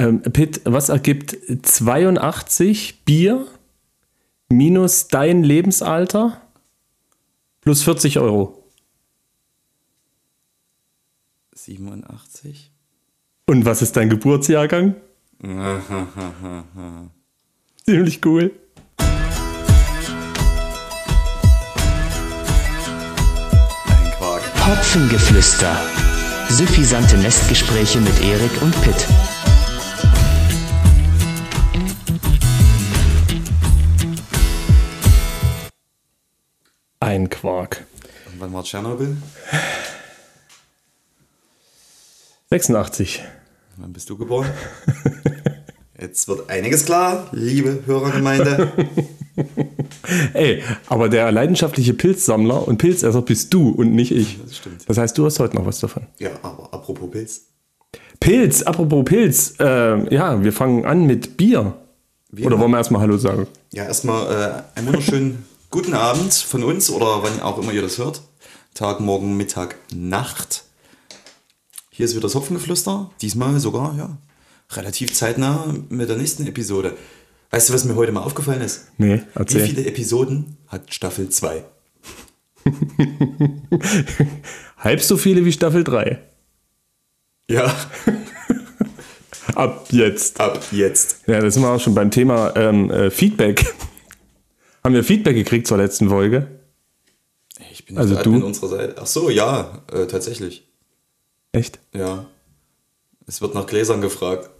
Ähm, Pitt, was ergibt 82 Bier minus dein Lebensalter plus 40 Euro? 87. Und was ist dein Geburtsjahrgang? Ziemlich cool. Hopfengeflüster. Suffisante Nestgespräche mit Erik und Pitt. Ein Quark. Und wann war Tschernobyl? 86. Wann bist du geboren? Jetzt wird einiges klar, liebe Hörergemeinde. Ey, aber der leidenschaftliche Pilzsammler und Pilzesser bist du und nicht ich. Das stimmt. Das heißt, du hast heute noch was davon. Ja, aber apropos Pilz. Pilz, apropos Pilz. Äh, ja, wir fangen an mit Bier. Bier? Oder wollen wir erstmal Hallo sagen? Ja, erstmal äh, einen wunderschönen guten Abend von uns oder wann auch immer ihr das hört. Tag, Morgen, Mittag, Nacht. Hier ist wieder das Hopfengeflüster. Diesmal sogar, ja, relativ zeitnah mit der nächsten Episode. Weißt du, was mir heute mal aufgefallen ist? Nee, Wie erzähl. viele Episoden hat Staffel 2? Halb so viele wie Staffel 3. Ja, Ab jetzt. ab jetzt. Ja, da sind wir auch schon beim Thema ähm, äh, Feedback. Haben wir Feedback gekriegt zur letzten Folge? Ich bin Also du? Admin unserer Seite. Ach so, ja, äh, tatsächlich. Echt? Ja. Es wird nach Gläsern gefragt.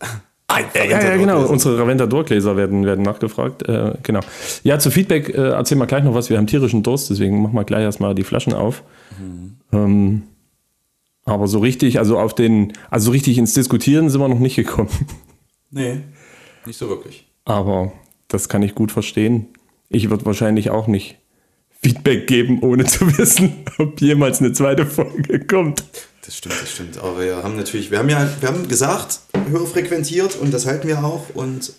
Ja, ja, genau. Unsere Raventador-Gläser werden, werden nachgefragt. Äh, genau. Ja, zu Feedback äh, erzählen wir gleich noch was. Wir haben tierischen Durst, deswegen machen wir gleich erstmal die Flaschen auf. Ähm, aber so richtig, also auf den, also so richtig ins Diskutieren sind wir noch nicht gekommen. Nee, nicht so wirklich. Aber das kann ich gut verstehen. Ich würde wahrscheinlich auch nicht Feedback geben, ohne zu wissen, ob jemals eine zweite Folge kommt. Das stimmt, das stimmt. Aber wir haben natürlich, wir haben ja, wir haben gesagt, höher frequentiert und das halten wir auch. Und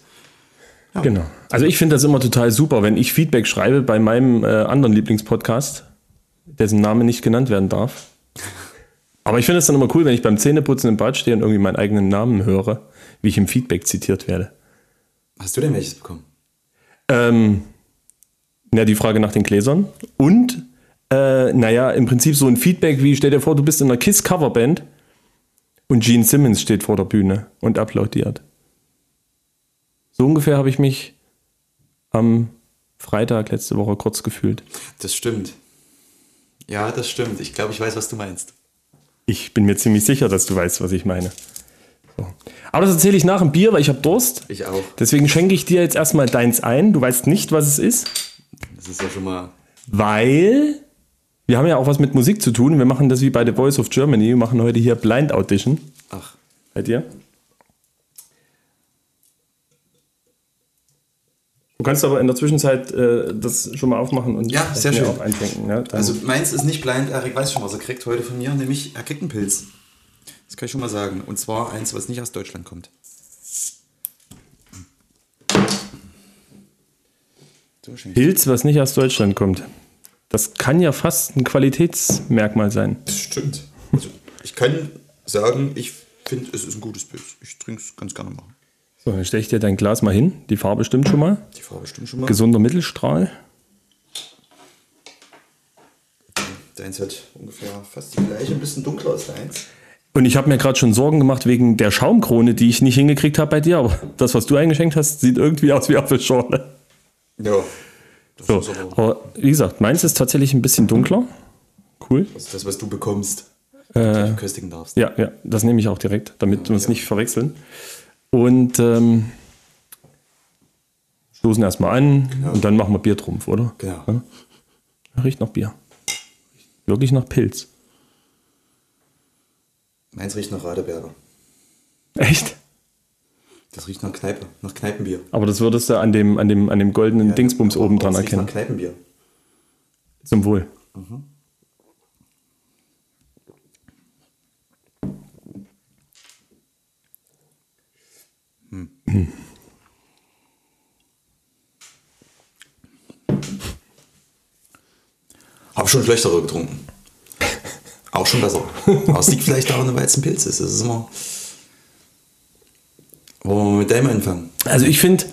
Genau. Also ich finde das immer total super, wenn ich Feedback schreibe bei meinem äh, anderen Lieblingspodcast, dessen Name nicht genannt werden darf. Aber ich finde es dann immer cool, wenn ich beim Zähneputzen im Bad stehe und irgendwie meinen eigenen Namen höre, wie ich im Feedback zitiert werde. hast du denn welches bekommen? Ähm, ja, die Frage nach den Gläsern. Und, äh, naja, im Prinzip so ein Feedback wie, stell dir vor, du bist in einer KISS-Coverband und Gene Simmons steht vor der Bühne und applaudiert. So ungefähr habe ich mich am Freitag letzte Woche kurz gefühlt. Das stimmt. Ja, das stimmt. Ich glaube, ich weiß, was du meinst. Ich bin mir ziemlich sicher, dass du weißt, was ich meine. So. Aber das erzähle ich nach dem Bier, weil ich habe Durst. Ich auch. Deswegen schenke ich dir jetzt erstmal deins ein. Du weißt nicht, was es ist. Das ist ja schon mal. Weil wir haben ja auch was mit Musik zu tun. Wir machen das wie bei The Voice of Germany. Wir machen heute hier Blind Audition. Ach, Bei dir? Du kannst aber in der Zwischenzeit äh, das schon mal aufmachen und Ja, sehr schön. auch eindenken. Dann- also meins ist nicht blind. Erik weiß schon, was er kriegt heute von mir. Nämlich, er kriegt einen Pilz. Das kann ich schon mal sagen. Und zwar eins, was nicht aus Deutschland kommt. So, schenk ich. Pilz, was nicht aus Deutschland kommt. Das kann ja fast ein Qualitätsmerkmal sein. Das stimmt. Also, ich kann sagen, ich finde, es ist ein gutes Pilz. Ich trinke es ganz gerne mal. So, dann stelle ich dir dein Glas mal hin. Die Farbe stimmt schon mal. Die Farbe stimmt schon mal. Gesunder Mittelstrahl. Deins hat ungefähr fast die gleiche, ein bisschen dunkler als deins. Und ich habe mir gerade schon Sorgen gemacht wegen der Schaumkrone, die ich nicht hingekriegt habe bei dir. Aber das, was du eingeschenkt hast, sieht irgendwie aus wie Apfelschorle. Ja. Das So, ist aber aber wie gesagt, meins ist tatsächlich ein bisschen dunkler. Cool. das, ist das was du bekommst. Äh, du köstigen darfst. Ja, ja, das nehme ich auch direkt, damit wir es nicht verwechseln. Und ähm, stoßen erstmal an und dann machen wir Biertrumpf, oder? Genau. Ja. Riecht nach Bier. Wirklich nach Pilz. Meins riecht nach Radeberger. Echt? Das riecht nach Kneipe, nach Kneipenbier. Aber das würdest du an dem, an dem, an dem goldenen Dingsbums Aber oben dran es riecht erkennen. Nach Kneipenbier. Zum Wohl. Hab schon schlechtere getrunken. Auch schon besser. Aber es liegt vielleicht daran, weil es ein Pilz ist. Das ist immer. Wollen wir mit deinem anfangen? Also ich finde,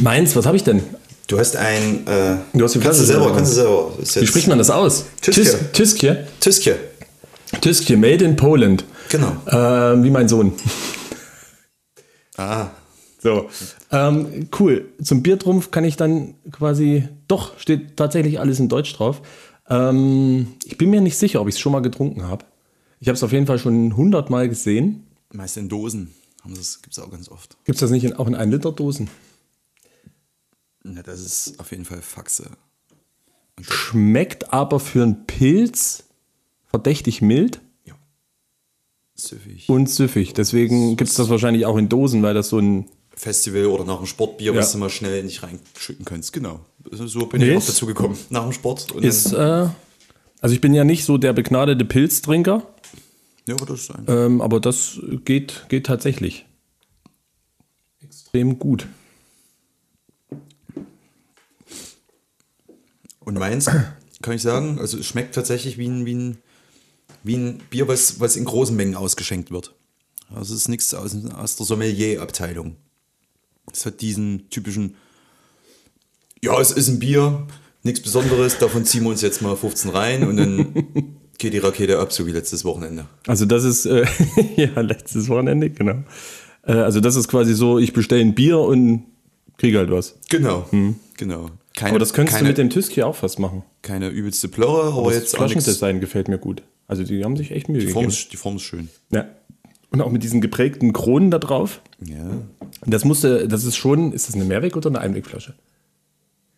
meins, was habe ich denn? Du hast ein. Äh, Du hast die kannst Flasche du selber, kannst du selber. Wie spricht man das aus? Tyskje. Tyskje. Tyskje, made in Poland. Genau. Ähm, wie mein Sohn. Ah. So. Ähm, cool. Zum Biertrumpf kann ich dann quasi. Doch, steht tatsächlich alles in Deutsch drauf. Ähm, ich bin mir nicht sicher, ob ich es schon mal getrunken habe. Ich habe es auf jeden Fall schon hundertmal gesehen. Meist in Dosen. Das gibt es auch ganz oft. Gibt es das nicht in, auch in 1-Liter-Dosen? Ja, das ist auf jeden Fall Faxe. Schmeckt aber für einen Pilz verdächtig mild Ja. Süffig. und süffig. Deswegen gibt es das wahrscheinlich auch in Dosen, weil das so ein. Festival oder nach dem Sportbier, Ja. was du mal schnell nicht reinschütten kannst. Genau. So bin Nee, ich auch ist- dazu gekommen. Nach dem Sport. Und Ist, äh, also ich bin ja nicht so der begnadete Pilztrinker, ja, aber das ist ein. ähm, aber das geht, geht tatsächlich. Extrem gut. Und meins, kann ich sagen, also es schmeckt tatsächlich wie ein, wie ein, wie ein Bier, was, was in großen Mengen ausgeschenkt wird. Also es ist nichts aus, aus der Sommelier-Abteilung. Es hat diesen typischen, ja, es ist ein Bier, nichts Besonderes, davon ziehen wir uns jetzt mal 15 rein und dann geht die Rakete ab, so wie letztes Wochenende. Also das ist, äh, ja, letztes Wochenende, genau. Äh, also das ist quasi so, ich bestelle ein Bier und kriege halt was. Genau, genau. Keine, Aber das könntest keine, du mit dem Tyski auch fast machen. keine übelste Plörre, aber Das jetzt auch nichts. Flaschendesign gefällt mir gut. Also die haben sich echt Mühe Die Form, gegeben. ist, die Form ist schön. Ja. Und auch mit diesen geprägten Kronen da drauf. Ja. Das musste, das ist schon, ist das eine Mehrweg- oder eine Einwegflasche?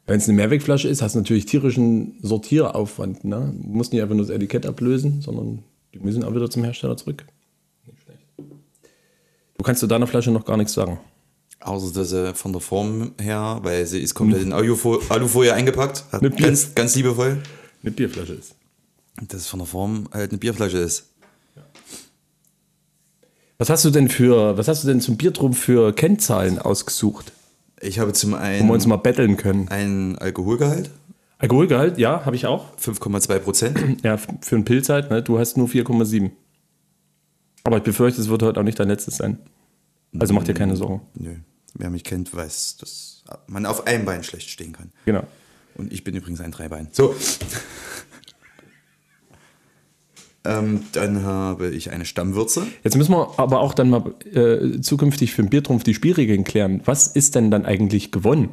Wenn es eine Mehrwegflasche ist, hast du natürlich tierischen Sortieraufwand. Ne? Du musst nicht einfach nur das Etikett ablösen, sondern die müssen auch wieder zum Hersteller zurück. Nicht schlecht. Du kannst zu deiner Flasche noch gar nichts sagen. Außer dass sie von der Form her, weil sie ist komplett in Alufo Alufolie eingepackt, hat Bier. ganz, ganz liebevoll, Eine Bierflasche ist. dass es von der Form halt eine Bierflasche ist. Was hast du denn für, was hast du denn zum Biertrumpf für Kennzahlen ausgesucht, Ich habe zum wo wir einen uns mal betteln können? einen Alkoholgehalt, Alkoholgehalt, ja, habe ich auch. 5,2 Prozent. Ja, für einen Pilz halt, ne? Du hast nur 4,7. Aber ich befürchte, es wird heute auch nicht dein letztes sein. Also mach dir keine Sorgen. Nö, wer mich kennt, weiß, dass man auf einem Bein schlecht stehen kann. Genau. Und ich bin übrigens ein Dreibein. So. Ähm, dann habe ich eine Stammwürze. Jetzt müssen wir aber auch dann mal äh, zukünftig für den Biertrumpf die Spielregeln klären. Was ist denn dann eigentlich gewonnen?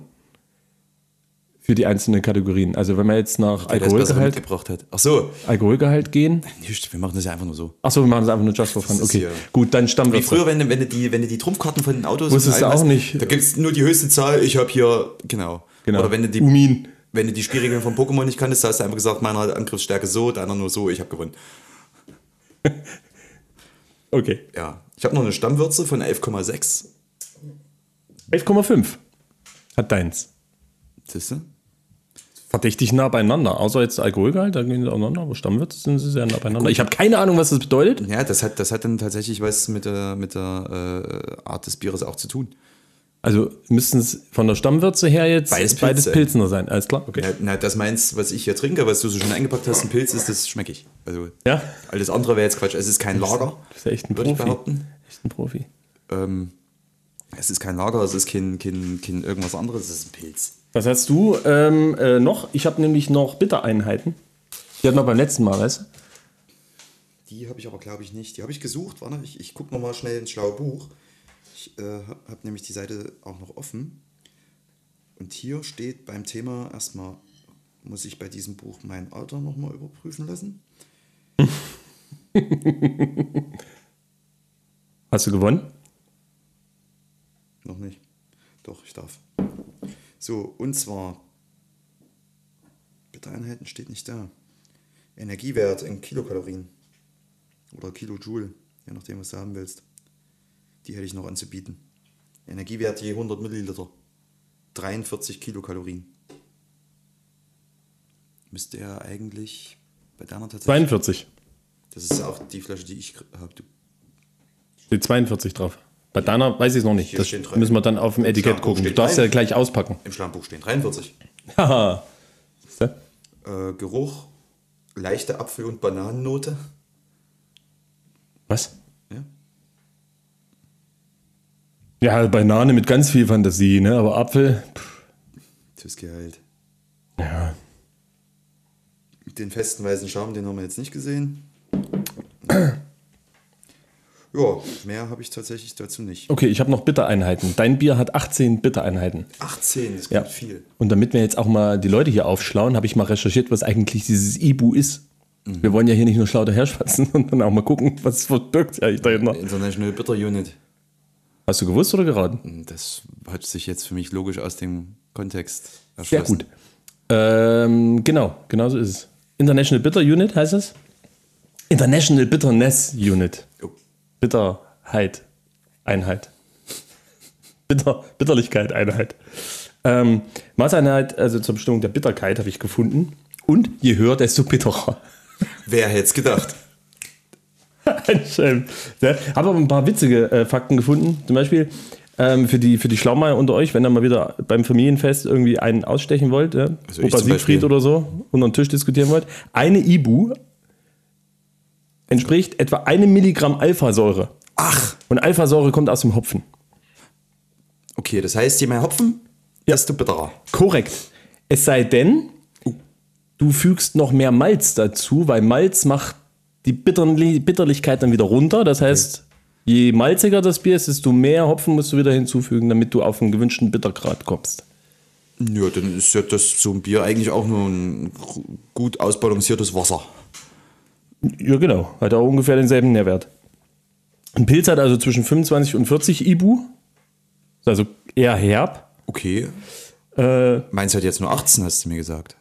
Für die einzelnen Kategorien. Also wenn wir jetzt nach das Alkoholgehalt, mitgebracht hat. Ach so. Alkoholgehalt gehen. Nicht, wir machen das ja einfach nur so. Achso, wir machen es einfach nur just for fun. Das Okay, gut, dann Wie Stammwürze. früher, wenn, du- wenn, du die, wenn du die Trumpfkarten von den Autos Wusstest du auch hast, nicht. Da gibt es nur die höchste Zahl. Ich habe hier, genau. Genau. Oder wenn du die, Umin. wenn du die Spielregeln von Pokémon nicht kanntest, hast du einfach gesagt, meiner hat Angriffsstärke so, deiner nur so, ich habe gewonnen. Okay. Ja. Ich habe noch eine Stammwürze von 11,6. 11,5 hat deins. Siehst du? Verdächtig nah beieinander. Außer jetzt Alkoholgehalt, da gehen sie auseinander, aber Stammwürze sind sie sehr nah beieinander. Ich habe keine Ahnung, was das bedeutet. Ja, das hat, das hat dann tatsächlich was mit der, mit der äh, Art des Bieres auch zu tun. Also müssten es von der Stammwürze her jetzt Beides beides, Pilze. Pilzner sein. Alles klar? Okay. Ja, na, das meinst, was ich hier trinke, was du so schon eingepackt hast, ein Pilz ist, das schmecke ich. Also Ja? alles andere wäre jetzt Quatsch. Es ist kein Lager, Das ist ja echt ein würde ich Profi. behaupten. Echt ein Profi. Ähm, es ist kein Lager, es ist kein, kein, kein irgendwas anderes, es ist ein Pilz. Was hast du ähm, äh, noch? Ich habe nämlich noch Bittereinheiten. Die hatten wir beim letzten Mal, weißt du? Die habe ich aber, glaube ich, nicht. Die habe ich gesucht. Warte, ich, ich gucke nochmal schnell ins schlaue Buch. Ich äh, habe nämlich die Seite auch noch offen. Und hier steht beim Thema erstmal, muss ich bei diesem Buch mein Alter nochmal überprüfen lassen. Hast du gewonnen? Noch nicht. Doch, ich darf. So, und zwar, Bittereinheiten steht nicht da. Energiewert in Kilokalorien. Oder Kilojoule, je nachdem, was du haben willst. Die hätte ich noch anzubieten. Energiewert je 100 Milliliter. 43 Kilokalorien. Müsste er eigentlich bei deiner tatsächlich. 42. Das ist auch die Flasche, die ich habe. Steht 42 drauf. Bei deiner weiß ich es noch nicht. Hier Das müssen wir dann auf dem Etikett gucken. Du darfst ja gleich auspacken. Im Schlammbuch stehen 43. Haha. Äh, Geruch, leichte Apfel- und Bananennote. Was? Ja. Ja, Banane mit ganz viel Fantasie, ne? Aber Apfel, pff, Tüski halt. ja. Den festen weißen Schaum, den haben wir jetzt nicht gesehen. Ja, mehr habe ich tatsächlich dazu nicht. Okay, ich habe noch Bittereinheiten. Dein Bier hat 18 Bittereinheiten. 18, das Ja. klingt viel. Und damit wir jetzt auch mal die Leute hier aufschlauen, habe ich mal recherchiert, was eigentlich dieses Ibu ist. Wir wollen ja hier nicht nur schlau daherschwatzen, sondern auch mal gucken, was es verbirgt eigentlich dahinter. International Bitter Unit. Hast du gewusst oder geraten? Das hat sich jetzt für mich logisch aus dem Kontext Sehr erschlossen. gut. Ähm, genau, genau so ist es. International Bitter Unit heißt es? International Bitterness Unit. Oh. Bitterheit, Einheit. Bitter, Bitterlichkeit, Einheit. Ähm, Maßeinheit, also zur Bestimmung der Bitterkeit, habe ich gefunden. Und je höher, desto bitterer. Wer hätte es gedacht? Ein Schelm. Ja, habe aber ein paar witzige äh, Fakten gefunden. Zum Beispiel ähm, für, die, für die Schlaumeier unter euch, wenn ihr mal wieder beim Familienfest irgendwie einen ausstechen wollt, ja, Also Opa Siegfried Beispiel. oder so, unter den Tisch diskutieren wollt, eine Ibu entspricht etwa einem Milligramm Alphasäure. Ach, Und Alphasäure kommt aus dem Hopfen. okay, das heißt, je mehr Hopfen, desto bitterer. Korrekt. Es sei denn, du fügst noch mehr Malz dazu, weil Malz macht die Bitterli Bitterlichkeit dann wieder runter. Das heißt, je malziger das Bier ist, desto mehr Hopfen musst du wieder hinzufügen, damit du auf einen gewünschten Bittergrad kommst. Ja, dann ist ja das so ein Bier eigentlich auch nur ein gut ausbalanciertes Wasser. Ja, genau. Hat auch ungefähr denselben Nährwert. Ein Pilz hat also zwischen 25 und 40 Ibu. Ist also eher herb. Okay. Äh, Meins hat jetzt nur 18, hast du mir gesagt.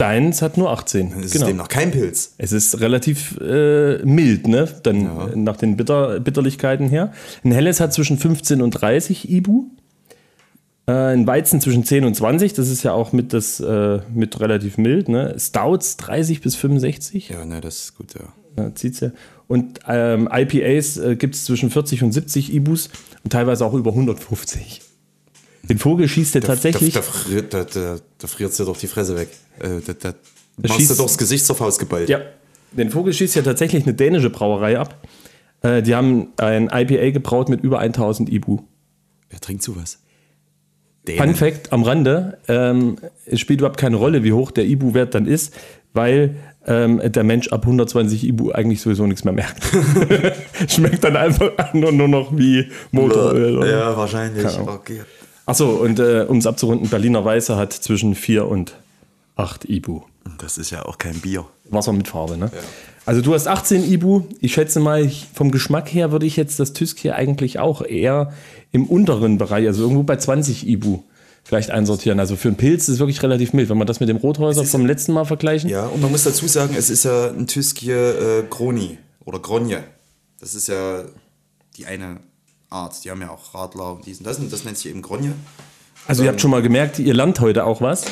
Deins hat nur 18. Das ist demnach kein Pilz. Es ist relativ äh, mild, ne? Dann äh, nach den Bitter Bitterlichkeiten her. Ein helles hat zwischen 15 und 30 Ibu. Äh, ein Weizen zwischen 10 und 20, das ist ja auch mit, das, äh, mit relativ mild. Ne? Stouts 30 bis 65, Ja, ne, das ist gut, ja. ja, zieht's ja. Und ähm, IPAs äh, gibt es zwischen 40 und 70 Ibus und teilweise auch über 150. Den Vogel schießt er tatsächlich. Da, da, friert, da, da, da friert dir doch die Fresse weg. Äh, da, da machst schießt- du doch das Gesicht zur Faust geballt. Ja, den Vogel schießt ja tatsächlich eine dänische Brauerei ab. Äh, die haben ein IPA gebraut mit über 1000 Ibu. Wer trinkt sowas? Fun Dänen. Fact am Rande: ähm, Es spielt überhaupt keine Rolle, wie hoch der Ibu-Wert dann ist, weil ähm, der Mensch ab 120 Ibu eigentlich sowieso nichts mehr merkt. Schmeckt dann einfach nur, nur noch wie Motoröl. oder? Ja, wahrscheinlich. Okay. Achso, und äh, um es abzurunden: Berliner Weiße hat zwischen 4 und 8 Ibu. Das ist ja auch kein Bier. Wasser mit Farbe, ne? Also du hast 18 Ibu. Ich schätze mal, vom Geschmack her würde ich jetzt das Tysk hier eigentlich auch eher im unteren Bereich, also irgendwo bei 20 Ibu vielleicht einsortieren. Also für einen Pilz ist es wirklich relativ mild. Wenn wir das mit dem Rothäuser vom letzten Mal vergleichen. Ja, und man muss dazu sagen, es ist ja ein Tysk hier äh, Groni oder Gronje. Das ist ja die eine Art. Die haben ja auch Radler und diesen, das, und das nennt sich eben Gronje. Also ihr habt schon mal gemerkt, ihr lernt heute auch was.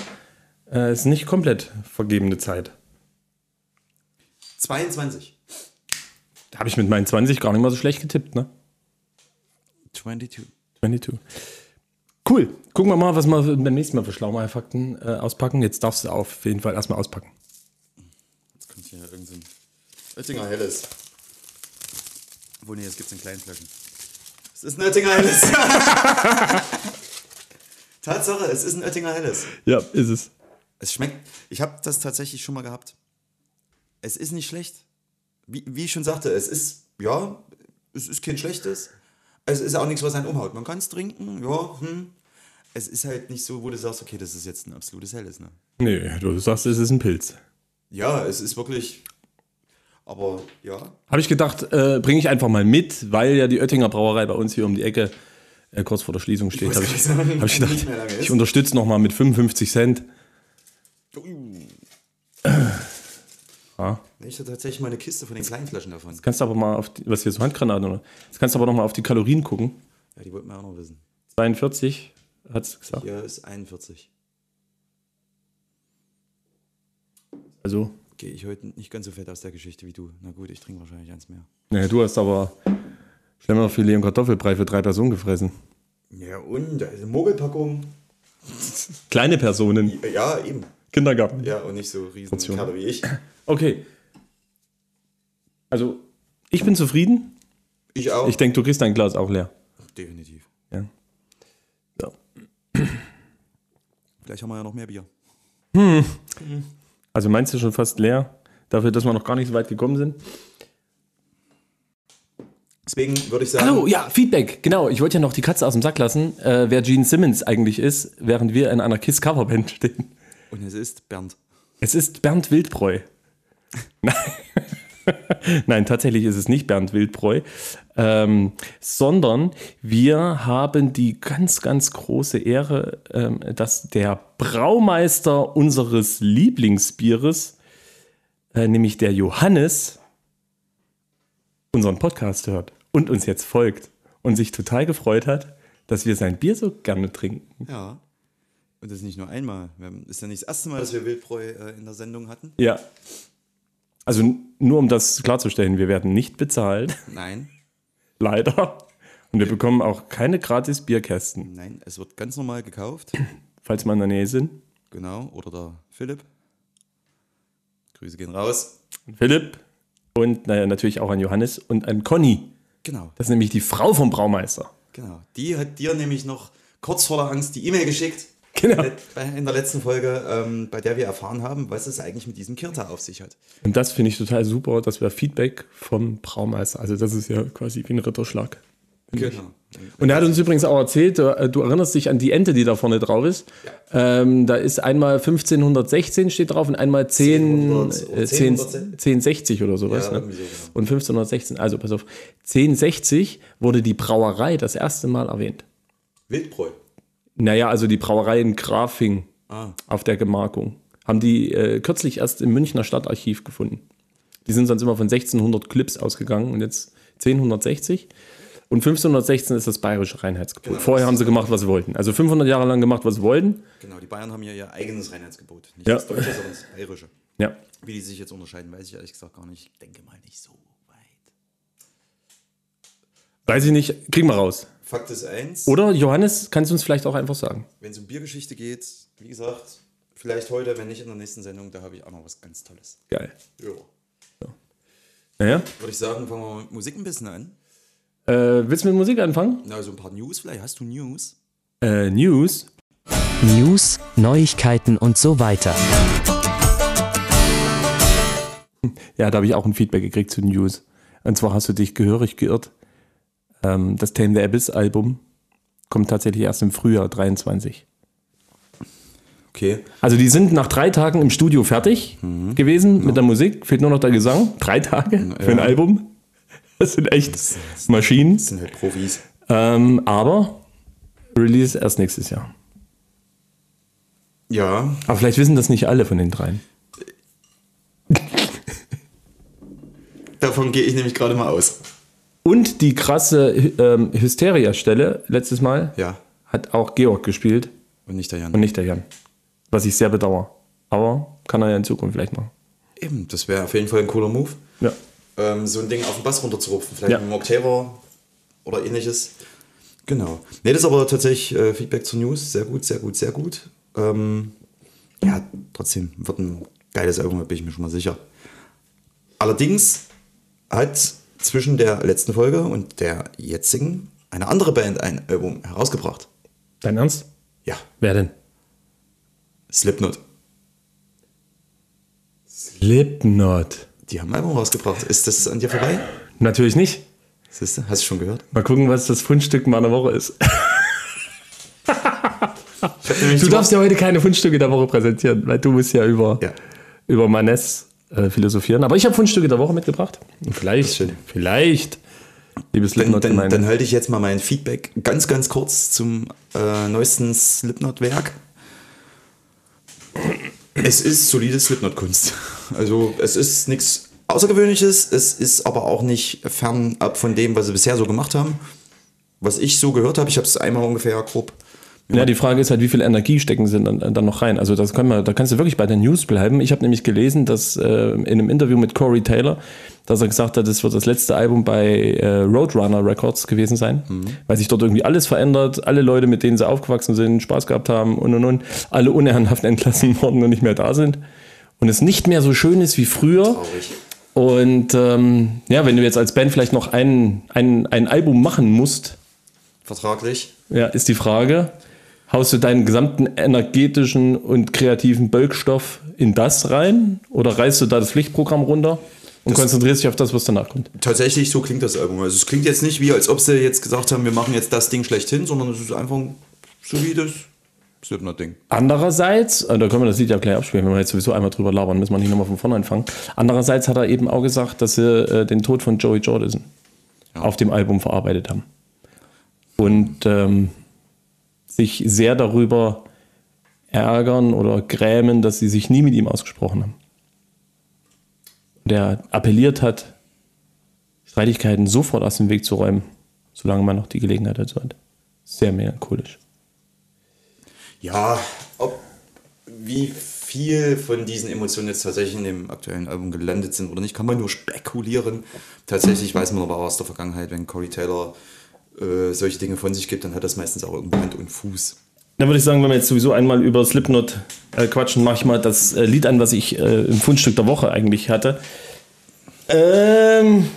Äh, ist nicht komplett vergebene Zeit. 22. Da habe ich mit meinen 20 gar nicht mal so schlecht getippt, ne? 22. 22. Cool. Gucken wir mal, was wir beim nächsten Mal für Schlaumeier-Fakten äh, auspacken. Jetzt darfst du auf jeden Fall erstmal auspacken. Jetzt kommt hier irgendein Oettinger Helles. Obwohl, nee, es gibt es in kleinen Flaschen. Es ist ein Oettinger Helles. Tatsache, es ist ein Oettinger Helles. Ja, ist es. Es schmeckt. Ich habe das tatsächlich schon mal gehabt. Es ist nicht schlecht. Wie, wie ich schon sagte, es ist, ja, es ist kein schlechtes. Es ist auch nichts, was einen umhaut. Man kann es trinken, ja, hm. Es ist halt nicht so, wo du sagst, okay, das ist jetzt ein absolutes Helles, ne? Nee, du sagst, es ist ein Pilz. Ja, es ist wirklich. Aber ja, Habe ich gedacht, äh, bringe ich einfach mal mit, weil ja die Oettinger Brauerei bei uns hier um die Ecke äh, kurz vor der Schließung steht. Habe ich, sagen, hab ich gedacht, ich unterstütze nochmal mit 55 Cent. Ja. ich hatte tatsächlich mal eine Kiste von den kleinen Flaschen davon. Kannst du aber mal auf die, was hier so Handgranaten oder? Jetzt kannst du aber noch mal auf die Kalorien gucken. Ja, die wollten wir auch noch wissen. 42 hat es gesagt. Hier ist 41. Also, Gehe ich heute nicht ganz so fett aus der Geschichte wie du. Na gut, ich trinke wahrscheinlich eins mehr. nee, du hast aber Schlemmerfilet und Kartoffelbrei für drei Personen gefressen. Ja, und? Da ist eine Mogelpackung. Kleine Personen, Ja, eben. Kindergarten. Ja, und nicht so riesen. Kerle wie ich. Okay. Also, ich bin zufrieden. Ich auch. Ich denke, du kriegst dein Glas auch leer. Definitiv. Ja. So. Vielleicht haben wir ja noch mehr Bier. Also meinst du schon fast leer? Dafür, dass wir noch gar nicht so weit gekommen sind. Deswegen würde ich sagen. Hallo, ja, Feedback. Genau, ich wollte ja noch die Katze aus dem Sack lassen, äh, wer Gene Simmons eigentlich ist, während wir in einer Kiss-Coverband stehen. Und es ist Bernd. Es ist Bernd Wildbräu. Nein. Nein, tatsächlich ist es nicht Bernd Wildbräu, ähm, sondern wir haben die ganz, ganz große Ehre, ähm, dass der Braumeister unseres Lieblingsbieres, äh, nämlich der Johannes, unseren Podcast hört und uns jetzt folgt und sich total gefreut hat, dass wir sein Bier so gerne trinken. Ja. Und das nicht nur einmal. Haben, ist ja nicht das erste Mal, dass wir Wildbräu äh, in der Sendung hatten. Ja. Also nur um das klarzustellen, wir werden nicht bezahlt, Nein, leider. Und wir bekommen auch keine gratis Bierkästen, nein, es wird ganz normal gekauft. falls wir in der Nähe sind. Genau. Oder der Philipp. Grüße gehen raus. Philipp und naja, natürlich auch an Johannes und an Conny. Genau, Das ist nämlich die Frau vom Braumeister. genau. Die hat dir nämlich noch kurz vor der Angst die E-Mail geschickt. Genau. In der letzten Folge, ähm, bei der wir erfahren haben, was es eigentlich mit diesem Kirta auf sich hat. Und das finde ich total super, dass wir Feedback vom Braumeister. Also das ist ja quasi wie ein Ritterschlag. Genau. Und er hat uns übrigens auch erzählt, du, äh, du erinnerst dich an die Ente, die da vorne drauf ist. Ähm, da ist einmal 1516 steht drauf und einmal 10, 1000, äh, 10, 1016? 1060 oder sowas. Ja, ne? so, genau. Und 1516, also pass auf, 1060 wurde die Brauerei das erste Mal erwähnt. Wildbräu. Naja, also die Brauerei in Grafing Ah. auf der Gemarkung. Haben die äh, kürzlich erst im Münchner Stadtarchiv gefunden. Die sind sonst immer von 1600 Clips ausgegangen und jetzt 1060. Und 1516 ist das bayerische Reinheitsgebot. Genau, Vorher haben sie gemacht, was sie wollten. Also 500 Jahre lang gemacht, was sie wollten. Genau, die Bayern haben ja ihr eigenes Reinheitsgebot. Nicht Ja. das deutsche, sondern das bayerische. Ja. Wie die sich jetzt unterscheiden, weiß ich ehrlich gesagt gar nicht. Ich denke mal nicht so weit. Weiß ich nicht, kriegen wir raus. Fakt ist eins, Oder Johannes, kannst du uns vielleicht auch einfach sagen? wenn es um Biergeschichte geht, wie gesagt, vielleicht heute, wenn nicht in der nächsten Sendung, da habe ich auch noch was ganz Tolles. Geil. Ja. Naja, Würde ich sagen, fangen wir mit Musik ein bisschen an. äh, willst du mit Musik anfangen? Na, so ein paar News vielleicht. Hast du News? Äh, News. News, Neuigkeiten und so weiter. Ja, da habe ich auch ein Feedback gekriegt zu News. Und zwar hast du dich gehörig geirrt. Ähm, das Tame the Abyss Album kommt tatsächlich erst im Frühjahr 23. Okay. Also die sind nach drei Tagen im Studio fertig gewesen mit der Musik. Fehlt nur noch der Gesang. Drei Tage für ein Album. Das sind echt Maschinen. Das sind halt Profis. Ähm, aber Release erst nächstes Jahr. Ja, Aber vielleicht wissen das nicht alle von den dreien. davon gehe ich nämlich gerade mal aus. Und die krasse ähm, Hysteria-Stelle letztes Mal Ja. hat auch Georg gespielt Und nicht der Jan. und nicht der Jan. Was ich sehr bedauere. Aber kann er ja in Zukunft vielleicht machen. Eben, das wäre auf jeden Fall ein cooler Move. Ja. ähm, so ein Ding auf den Bass runterzurupfen. Vielleicht Ja. mit einem Octaver oder ähnliches. Genau. Ne, das ist aber tatsächlich äh, Feedback zur News. Sehr gut, sehr gut, sehr gut. Ähm, ja, trotzdem wird ein geiles Album, bin ich mir schon mal sicher. Allerdings hat zwischen der letzten Folge und der jetzigen eine andere Band ein Album herausgebracht. Dein Ernst? Ja, Wer denn? Slipknot. Slipknot. Die haben ein Album rausgebracht. Ist das an dir vorbei? Natürlich nicht. Siehst du? Hast du schon gehört? Mal gucken, was das Fundstück meiner Woche ist. Du darfst ja heute keine Fundstücke der Woche präsentieren, weil du musst ja über, Ja. über Manes äh, philosophieren. Aber ich habe Fundstücke der Woche mitgebracht. Und vielleicht, vielleicht, liebes Dann, Slipknot, dann, gemeinde. dann halte ich jetzt mal mein Feedback ganz, ganz kurz zum äh, neuesten Slipknot-Werk. Es ist solide Slipknot-Kunst. Also es ist nichts Außergewöhnliches, es ist aber auch nicht fernab von dem, was sie bisher so gemacht haben. Was ich so gehört habe, ich habe es einmal ungefähr grob. Ja, die Frage ist halt, wie viel Energie stecken sie dann, dann noch rein? Also das kann man, da kannst du wirklich bei den News bleiben. Ich habe nämlich gelesen, dass äh, in einem Interview mit Corey Taylor, dass er gesagt hat, es wird das letzte Album bei äh, Roadrunner Records gewesen sein, weil sich dort irgendwie alles verändert, alle Leute, mit denen sie aufgewachsen sind, Spaß gehabt haben und und und, alle unehrenhaft entlassen worden und nicht mehr da sind. Und es nicht mehr so schön ist wie früher. Traurig. Und ähm, ja, wenn du jetzt als Band vielleicht noch ein, ein, ein Album machen musst, vertraglich. Ja, ist die Frage. Haust du deinen gesamten energetischen und kreativen Bölkstoff in das rein? Oder reißt du da das Pflichtprogramm runter und Das- konzentrierst dich auf das, was danach kommt? Tatsächlich, so klingt das Album. Also es klingt jetzt nicht wie, als ob sie jetzt gesagt haben, wir machen jetzt das Ding schlechthin, sondern es ist einfach ein solides Slipknot-Ding. Andererseits, äh, da können wir das Lied ja gleich abspielen, wenn wir jetzt sowieso einmal drüber labern, müssen wir nicht nochmal von vorne anfangen. Andererseits hat er eben auch gesagt, dass sie äh, den Tod von Joey Jordison auf dem Album verarbeitet haben. Und ähm, sich sehr darüber ärgern oder grämen, dass sie sich nie mit ihm ausgesprochen haben. Der appelliert hat, Streitigkeiten sofort aus dem Weg zu räumen, solange man noch die Gelegenheit dazu hat. Sehr melancholisch. Ja, ob wie viel von diesen Emotionen jetzt tatsächlich in dem aktuellen Album gelandet sind oder nicht, kann man nur spekulieren. Tatsächlich weiß man aber aus der Vergangenheit, wenn Corey Taylor äh, solche Dinge von sich gibt, dann hat das meistens auch irgendwo Hand und Fuß. Dann würde ich sagen, wenn wir jetzt sowieso einmal über Slipknot äh, quatschen, mache ich mal das äh, Lied an, was ich äh, im Fundstück der Woche eigentlich hatte. Ähm,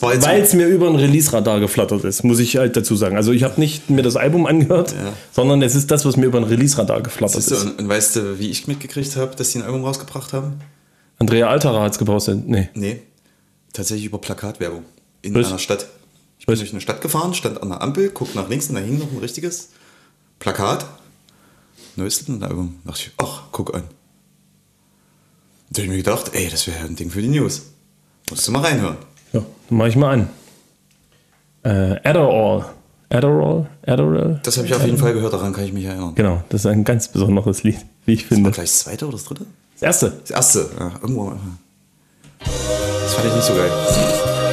Weil es mir über ein Release-Radar geflattert ist, muss ich halt dazu sagen. Also ich habe nicht mir das Album angehört, Ja. sondern es ist das, was mir über ein Release-Radar geflattert ist. und, und weißt du, wie ich mitgekriegt habe, dass die ein Album rausgebracht haben? Andrea Alterer hat es gepostet. Nee. Nee, tatsächlich über Plakatwerbung in Was? einer Stadt. Ich bin durch eine Stadt gefahren, stand an der Ampel, guck nach links und da hing noch ein richtiges Plakat. Neues Album. Da dachte ich, ach, guck an. Da habe ich mir gedacht, ey, das wäre ein Ding für die News. Musst du mal reinhören. Ja, dann mache ich mal an. Äh, Adderall. Adderall? Adderall? Das habe ich auf jeden Fall gehört, daran kann ich mich erinnern. Genau, das ist ein ganz besonderes Lied, wie ich War finde. gleich das zweite oder das dritte? Das erste. Das erste, ja, irgendwo. Das fand ich nicht so geil.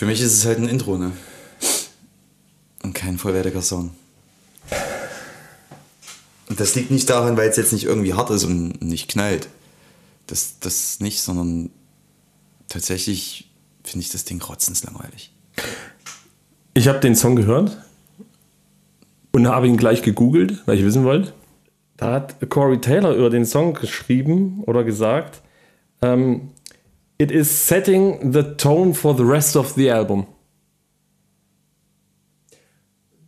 Für mich ist es halt ein Intro, ne? Und kein vollwertiger Song. Und das liegt nicht daran, weil es jetzt nicht irgendwie hart ist und nicht knallt. Das, das nicht, sondern tatsächlich finde ich das Ding rotzenslangweilig. Ich habe den Song gehört und habe ihn gleich gegoogelt, weil ich wissen wollte. Da hat Corey Taylor über den Song geschrieben oder gesagt, ähm, It is setting the tone for the rest of the album.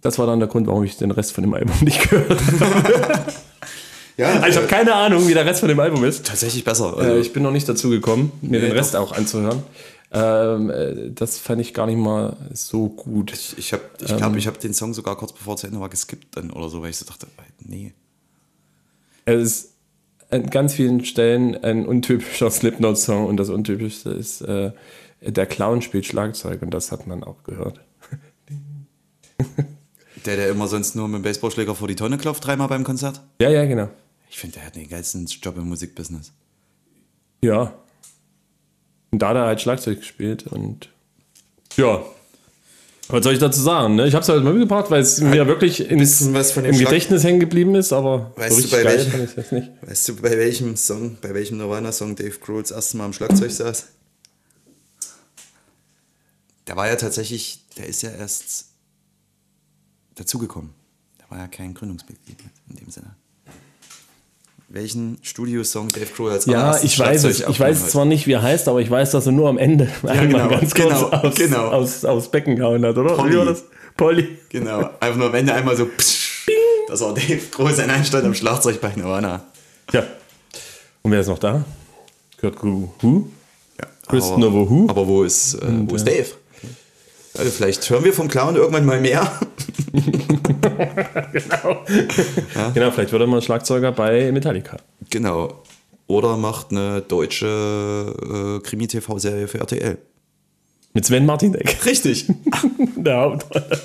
Das war dann der Grund, warum ich den Rest von dem Album nicht gehört habe. Ja, Ich habe keine Ahnung, wie der Rest von dem Album ist. tatsächlich besser. Äh, Also, ich bin noch nicht dazu gekommen, mir Nee, den Rest doch. auch anzuhören. Ähm, äh, das fand ich gar nicht mal so gut. ich ich, hab- ich glaube, ich habe den Song sogar kurz bevor zu Ende war geskippt dann oder so, weil ich so dachte, nee. Es ist an ganz vielen Stellen ein untypischer Slipknot-Song und das Untypischste ist, äh, der Clown spielt Schlagzeug und das hat man auch gehört. Der, der immer sonst nur mit dem Baseballschläger vor die Tonne klopft, dreimal beim Konzert. Ja, ja, genau. Ich finde, der hat den geilsten Job im Musikbusiness. Ja. Und da hat er halt Schlagzeug gespielt und ja. Was soll ich dazu sagen? Ne? Ich habe es halt mal mitgebracht, weil es mir wirklich was von dem im Schlag- Gedächtnis hängen geblieben ist, aber Weißt du, richtig bei geil welchem- ich das nicht. Weißt du, bei welchem Song, bei welchem Nirvana-Song Dave Grohl das erste Mal am Schlagzeug saß? Der war ja tatsächlich, der ist ja erst dazugekommen. Der war ja kein Gründungsmitglied mit, in dem Sinne. Welchen Studiosong Dave Grohl als Ja, ich weiß es. Ich weiß zwar nicht, wie er heißt, aber ich weiß, dass er nur am Ende einmal genau, ganz kurz genau, aus, genau. Aus, aus Becken gehauen hat, oder? Polly. Das? Polly. Genau, einfach nur am Ende einmal so, psch, das war Dave Grohl sein Einstand am Schlagzeug bei Nirvana. Ja. Und wer ist noch da? Kurt Who? Ja, Chris aber- Novo Who? Aber wo ist, äh, wo ist Dave? Also vielleicht hören wir vom Clown irgendwann mal mehr. Genau, vielleicht wird er mal Schlagzeuger bei Metallica. Genau. Oder macht eine deutsche äh, Krimi-TV-Serie für RTL. Mit Sven Martinek. Richtig. Der Hauptrolle.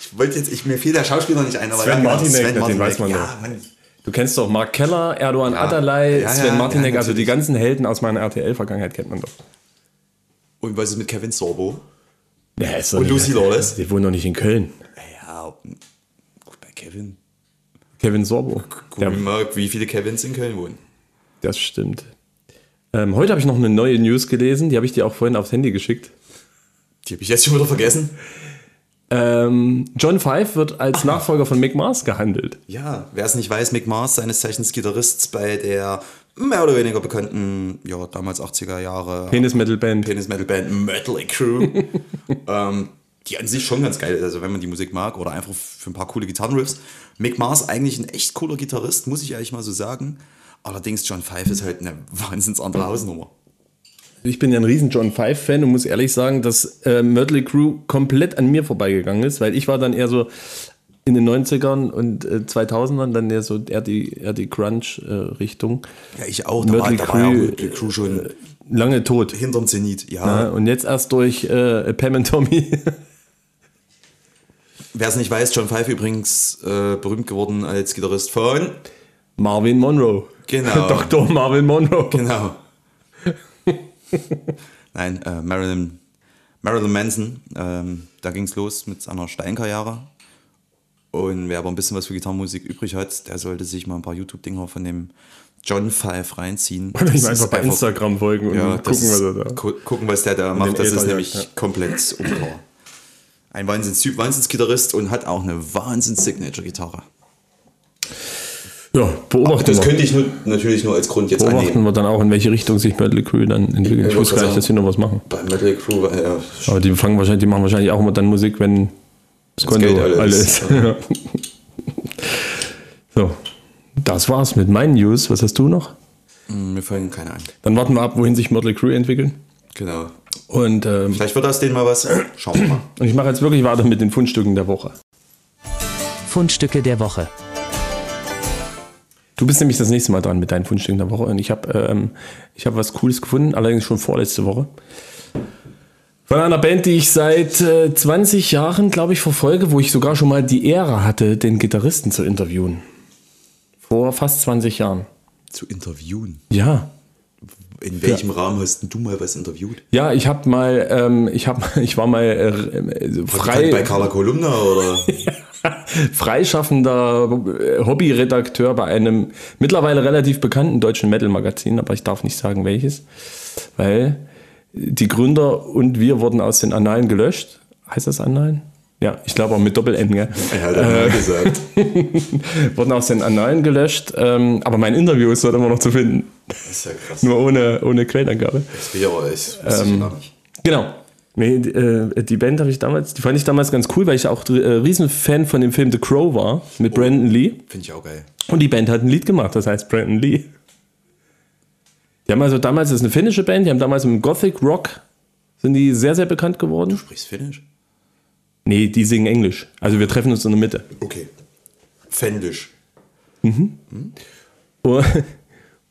Ich wollte jetzt, ich, mir fiel der Schauspieler nicht ein, aber Sven ja, genau, Martinek, den weiß man ja, doch. Mann. Du kennst doch Mark Keller, Erdogan Ja. Adalai, Ja, Sven ja, Martinek, ja, also die ganzen Helden aus meiner RTL-Vergangenheit kennt man doch. Und was ist mit Kevin Sorbo? Ja, ist Und Lucy Lawless? Die wohnen doch nicht in Köln. Ja, gut bei Kevin. Kevin Sorbo. Guck mal, wie viele Kevins in Köln wohnen. das stimmt. Ähm, heute habe ich noch eine neue News gelesen, die habe ich dir auch vorhin aufs Handy geschickt. Die habe ich jetzt schon wieder vergessen. Ähm, John Five wird als Nachfolger von Mick Mars gehandelt. Ja, wer es nicht weiß, Mick Mars, seines Zeichens Gitarrist bei der mehr oder weniger bekannten, ja, damals 80er Jahre Penis Metal Band. Penis Metal Band Metal Crew. ähm, die an sich schon ganz geil ist, also wenn man die Musik mag oder einfach für ein paar coole Gitarrenriffs. Mick Mars eigentlich ein echt cooler Gitarrist, muss ich ehrlich mal so sagen. Allerdings John Five ist halt eine wahnsinns andere Hausnummer. Ich bin ja ein riesen John Five Fan und muss ehrlich sagen, dass äh, Mötley Crew komplett an mir vorbeigegangen ist, weil ich war dann eher so in den 90ern und äh, 2000ern dann eher so eher die, eher die Crunch-Richtung. Ja, ich auch. Da war, Mötley da war ja auch Crüe, Mötley Crew schon Lange tot. hinterm Zenit. Ja, Ja, und jetzt erst durch äh, Pam und Tommy. wer es nicht weiß, John Five übrigens äh, berühmt geworden als Gitarrist von Marvin Monroe. Genau. Dr. Marvin Monroe. Genau. Nein, äh, Marilyn, Marilyn Manson, ähm, da ging es los mit seiner Steinkarriere. Und wer aber ein bisschen was für Gitarrenmusik übrig hat, der sollte sich mal ein paar YouTube-Dinger von dem John Five reinziehen. Oder ich ist einfach bei Instagram folgen und ja, gucken, was er da. gu gucken, was der da macht. Das Äther ist nämlich ja. komplett unklar. Ein Wahnsinns-Typ, Wahnsinns-Gitarrist und hat auch eine Wahnsinns-Signature-Gitarre. Ja, beobachten Das wir. könnte ich nur, natürlich nur als Grund jetzt Beobachten annehmen. wir dann auch, in welche Richtung sich Mötley Crew dann entwickelt. Ich Ja, wusste gar nicht, dass sie noch was machen. Bei Metal Crew, äh, ja, Aber die fangen wahrscheinlich, die machen wahrscheinlich auch immer dann Musik, wenn das Konto Geld alle alles ist. Ja. so, das war's mit meinen News. Was hast du noch? mir fallen keine ein. Dann warten wir ab, wohin sich Mötley Crew entwickeln. Genau. Und, ähm, Vielleicht wird aus denen mal was. Schauen wir mal. und ich mache jetzt wirklich weiter mit den Fundstücken der Woche. Fundstücke der Woche. Du bist nämlich das nächste Mal dran mit deinen Fundstücken der Woche. Und ich habe ähm, ich hab was Cooles gefunden, allerdings schon vorletzte Woche. Von einer Band, die ich seit äh, 20 Jahren, glaube ich, verfolge, wo ich sogar schon mal die Ehre hatte, den Gitarristen zu interviewen. Vor fast 20 Jahren. Zu interviewen. Ja. In welchem Rahmen hast du mal was interviewt? Ja, ich habe mal, ähm, ich habe, ich war mal äh, äh, Frei bei Carla Kolumna oder? freischaffender äh, Hobbyredakteur bei einem mittlerweile relativ bekannten deutschen Metal-Magazin, aber ich darf nicht sagen welches, weil die Gründer und wir wurden aus den Annalen gelöscht. Heißt das Annalen? Ja, ich glaube auch mit Doppel-N, gell? Er hat mal gesagt. wurden aus den Annalen gelöscht, ähm, aber mein Interview ist dort immer noch zu finden. Das ist ja krass. Nur ohne, ohne Quellenangabe. Das will aber ich. nicht. Genau. Nee, die, äh, die Band habe ich damals, die fand ich damals ganz cool, weil ich auch äh, Riesenfan von dem Film The Crow war, mit Brandon Lee. Finde ich auch geil. Und die Band hat ein Lied gemacht, das heißt Brandon Lee. Die haben also damals, das ist eine finnische Band, die haben damals im Gothic Rock, sind die sehr, sehr bekannt geworden. Sprichst Finnisch? Nee, die singen Englisch. Also wir treffen uns in der Mitte. Okay. Fendisch. Und,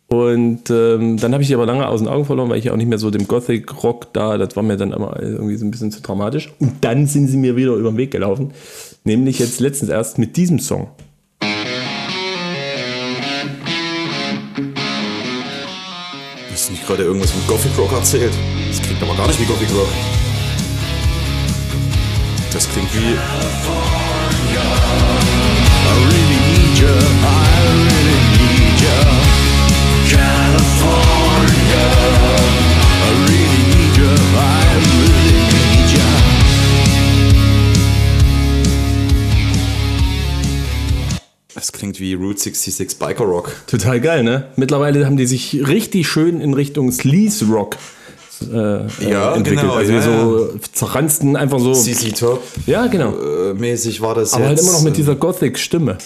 und ähm, dann habe ich die aber lange aus den Augen verloren, weil ich ja auch nicht mehr so dem Gothic Rock da, das war mir dann immer irgendwie so ein bisschen zu dramatisch. Und dann sind sie mir wieder über den Weg gelaufen. Nämlich jetzt letztens erst mit diesem Song. Gerade irgendwas von Gothic Rock erzählt? Das klingt aber gar nicht wie Gothic Rock. Das klingt wie. Das klingt wie Route 66 Biker Rock. Total geil, ne? Mittlerweile haben die sich richtig schön in Richtung Sleaze Rock äh, Ja, äh, entwickelt. genau, also ja, so zerransten einfach so. CC Top Ja, genau. äh, mäßig war das Aber halt jetzt. immer noch mit äh, dieser Gothic-Stimme.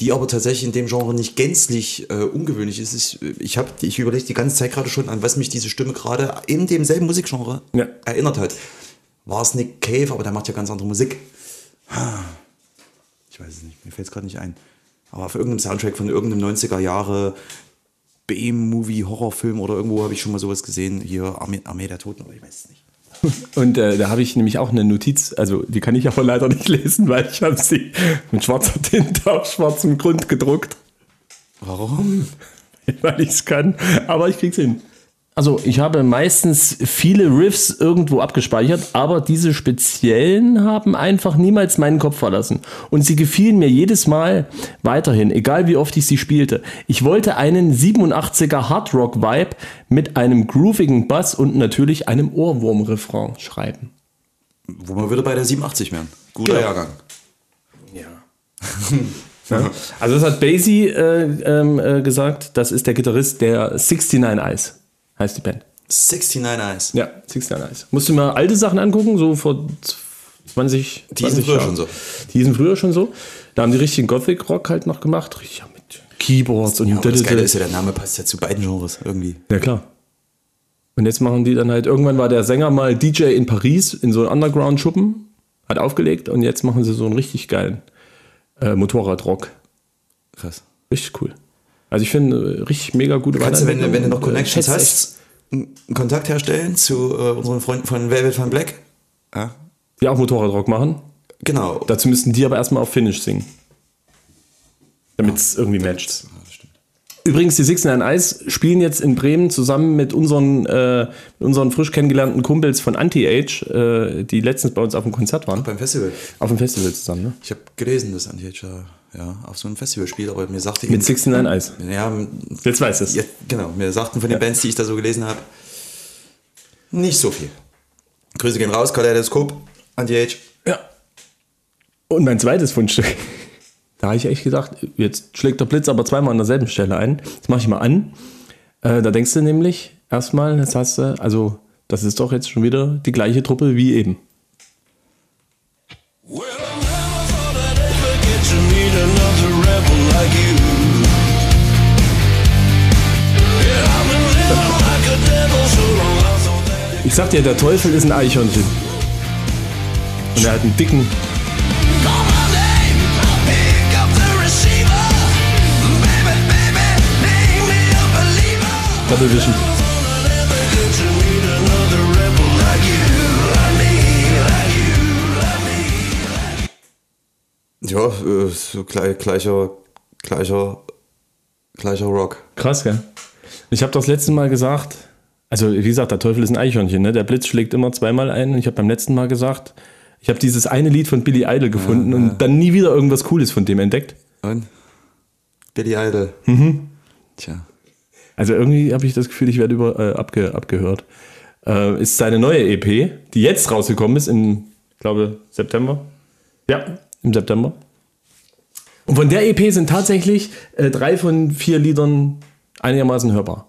die aber tatsächlich in dem Genre nicht gänzlich äh, ungewöhnlich ist. Ich, ich habe ich überlege die ganze Zeit gerade schon, an was mich diese Stimme gerade in demselben Musikgenre Ja. erinnert hat. War es Nick Cave, aber der macht ja ganz andere Musik. Ich weiß es nicht, mir fällt es gerade nicht ein. Aber auf irgendeinem Soundtrack von irgendeinem 90er Jahre B-Movie, Horrorfilm oder irgendwo habe ich schon mal sowas gesehen. Hier Armee, Armee der Toten, aber ich weiß es nicht. Und äh, da habe ich nämlich auch eine Notiz, also die kann ich aber leider nicht lesen, weil ich habe sie mit schwarzer Tinte auf schwarzem Grund gedruckt, Warum? weil ich es kann. Aber ich krieg's hin. Also ich habe meistens viele Riffs irgendwo abgespeichert, aber diese speziellen haben einfach niemals meinen Kopf verlassen. Und sie gefielen mir jedes Mal weiterhin, egal wie oft ich sie spielte. Ich wollte einen 87er Hardrock-Vibe mit einem groovigen Bass und natürlich einem Ohrwurm-Refrain schreiben. Wo wir wieder bei der 87 wären. Guter Genau. Jahrgang. Ja. Also das hat Basie äh, ähm, äh, gesagt, das ist der Gitarrist der 69 Eyes, heißt die Band. 69 Eyes. Ja, 69 Eyes. Musst du mal alte Sachen angucken, so vor 20, Die sind 20 früher Jahren. schon so. Die sind früher schon so. Da haben die richtigen Gothic-Rock halt noch gemacht. Richtig ja, mit Keyboards und Ja, das Geile ist ja, der Name passt ja zu beiden Genres irgendwie. Ja, klar. Und jetzt machen die dann halt, irgendwann war der Sänger mal DJ in Paris in so einem Underground-Schuppen, hat aufgelegt und jetzt machen sie so einen richtig geilen äh, Motorradrock. Krass. Richtig cool. Also ich finde, äh, richtig mega gute Kannst du, wenn, du- wenn du noch Weiterentwicklung. Connections hast, einen Kontakt herstellen zu äh, unseren Freunden von Velvet von Black? Ja. Die auch Motorradrock machen. Genau. Dazu müssten die aber erstmal auf Finnish singen. Damit es irgendwie matcht. Ja. Übrigens, die Six Nine Eyes spielen jetzt in Bremen zusammen mit unseren, äh, unseren frisch kennengelernten Kumpels von Anti-Age, äh, die letztens bei uns auf dem Konzert waren. Beim Festival. Auf dem Festival zusammen, ne? Ich habe gelesen, dass Anti ja, auf so einem Festival spielt, aber mir sagte Mit 69 Eyes. ja, Jetzt weiß es. ja, genau, mir sagten von den Bands, die ich da so gelesen habe, nicht so viel. Grüße gehen raus, Kaleidoskop, Anti-Age. Ja. Und mein zweites Fundstück. Da habe ich echt gedacht, jetzt schlägt der Blitz aber zweimal an derselben Stelle ein. Das mache ich mal an. Äh, da denkst du nämlich erstmal, jetzt hast du, also das ist doch jetzt schon wieder die gleiche Truppe wie eben. Ich sag dir, der Teufel ist ein Eichhörnchen. Und er hat einen dicken. Like me. Ja, äh, so gleich, gleicher, gleicher, gleicher Rock. Krass, gell? Ich habe das letzte Mal gesagt, also wie gesagt, der Teufel ist ein Eichhörnchen, ne? Der Blitz schlägt immer zweimal ein. Und ich habe beim letzten Mal gesagt, ich habe dieses eine Lied von Billy Idol gefunden und dann nie wieder irgendwas Cooles von dem entdeckt. Und? Billy Idol. Tja. Also irgendwie habe ich das Gefühl, ich werde über, äh, abge, abgehört. Äh, ist seine neue EP, die jetzt rausgekommen ist, im, glaube September. Ja, im September. Und von der EP sind tatsächlich äh, drei von vier Liedern einigermaßen hörbar.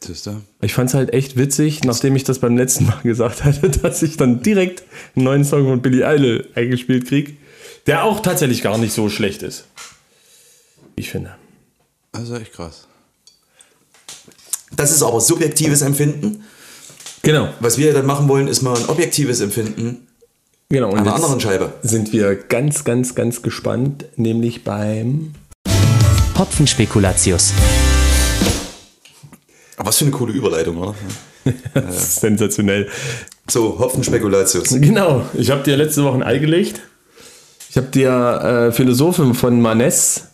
Siehst du? Ich fand es halt echt witzig, nachdem ich das beim letzten Mal gesagt hatte, dass ich dann direkt einen neuen Song von Billy Idol eingespielt krieg, der auch tatsächlich gar nicht so schlecht ist. Ich finde. Also echt krass. Das ist aber subjektives Empfinden. Genau. Was wir dann machen wollen, ist mal ein objektives Empfinden Genau. Und einer jetzt anderen Scheibe. sind wir ganz, ganz, ganz gespannt, nämlich beim. Hopfenspekulatius. Aber was für eine coole Überleitung, oder? Sensationell. So, Hopfenspekulatius. Genau. Ich habe dir letzte Woche ein Ei gelegt. Ich habe dir äh, Philosophen von Manes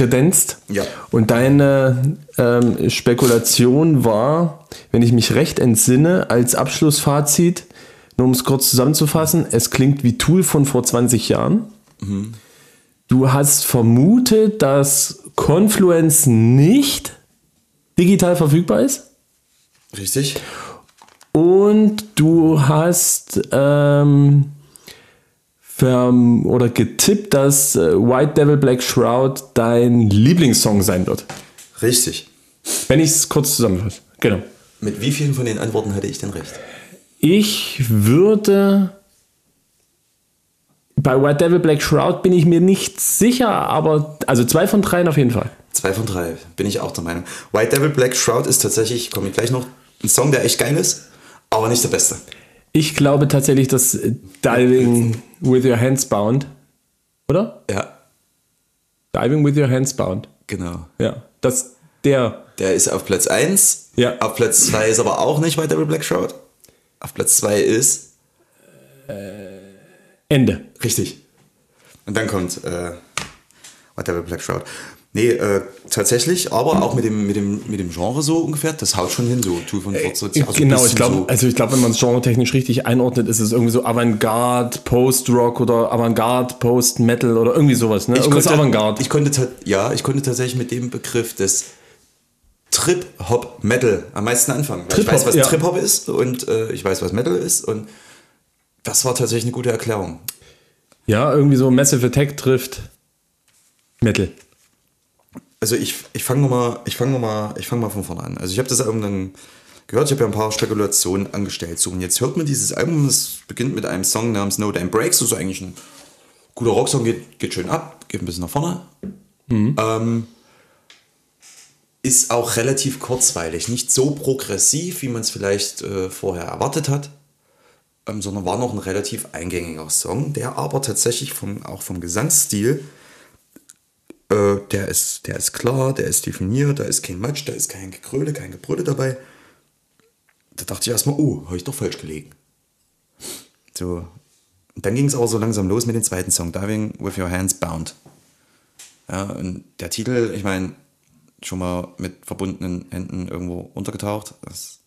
kredenzt. Ja. Und deine ähm, Spekulation war, wenn ich mich recht entsinne, als Abschlussfazit, nur um es kurz zusammenzufassen, es klingt wie Tool von vor 20 Jahren. Du hast vermutet, dass Confluence nicht digital verfügbar ist. Richtig? Und du hast ähm, oder getippt, dass äh, White Devil Black Shroud dein Lieblingssong sein wird. Richtig. Wenn ich es kurz zusammenfasse. Genau. Mit wie vielen von den Antworten hatte ich denn recht? Ich würde. Bei White Devil Black Shroud bin ich mir nicht sicher, aber also zwei von dreien auf jeden Fall. Zwei von drei, bin ich auch der Meinung. White Devil Black Shroud ist tatsächlich, komme ich gleich noch, ein Song, der echt geil ist, aber nicht der beste. Ich glaube tatsächlich, dass äh, Diving with Your Hands Bound, oder? Ja, Diving with Your Hands Bound. genau. Ja, dass der Der ist auf Platz 1. Ja. Auf Platz 2 ist aber auch nicht White Devil Black Shroud. Auf Platz 2 ist Ende. richtig. Und dann kommt äh, White Devil Black Shroud. Nee, äh, tatsächlich, aber auch mit dem, mit, dem, mit dem Genre so ungefähr, das haut schon hin, so Tool von Ford Sozial. so ein genau, ich glaube, so. also ich glaube, wenn man es genretechnisch richtig einordnet, ist es irgendwie so Avantgarde, Post-Rock oder Avantgarde, Post-Metal oder irgendwie sowas, ne? Irgendwas Avantgarde. Ich konnte, ja, ich konnte tatsächlich mit dem Begriff des Trip-Hop-Metal am meisten anfangen. Weil ich weiß, was ja. Trip-Hop ist und äh, ich weiß, was Metal ist und das war tatsächlich eine gute Erklärung. Ja, irgendwie so Massive Attack trifft Metal. Also ich, ich fange nochmal fang noch mal- ich fang mal von vorne an. Also ich habe das Album dann gehört, ich habe ja ein paar Spekulationen angestellt. So, und jetzt hört man dieses Album, es beginnt mit einem Song namens No Damn Breaks, das ist eigentlich ein guter Rocksong, geht, geht schön ab, geht ein bisschen nach vorne. Ähm, ist auch relativ kurzweilig, nicht so progressiv, wie man es vielleicht äh, vorher erwartet hat, ähm, sondern war noch ein relativ eingängiger Song, der aber tatsächlich vom, auch vom Gesangsstil äh, der, ist, der ist klar, der ist definiert, da ist kein Matsch, da ist kein Gekröle, kein Gebrülle dabei. Da dachte ich erstmal, oh, habe ich doch falsch gelegen. So. Und dann ging es auch so langsam los mit dem zweiten Song, Diving with Your Hands Bound. Ja, und der Titel, ich meine, schon mal mit verbundenen Händen irgendwo untergetaucht. Das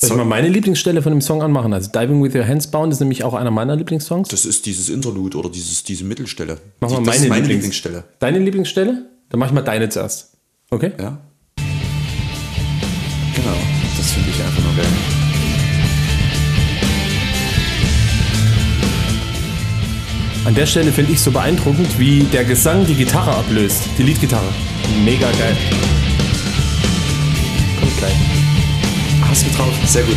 Soll ich mal meine Lieblingsstelle von dem Song anmachen? Also Diving with Your Hands Bound ist nämlich auch einer meiner Lieblingssongs. Das ist dieses Interlude oder dieses, diese Mittelstelle. Mach mal das meine, ist meine Lieblings- Lieblingsstelle. Deine Lieblingsstelle? Dann mach ich mal deine zuerst. Okay? Ja. Genau, das finde ich einfach nur geil. An der Stelle finde ich so beeindruckend, wie der Gesang die Gitarre ablöst. Die Leadgitarre. Mega geil. Kommt gleich. Hast du drauf? Sehr gut.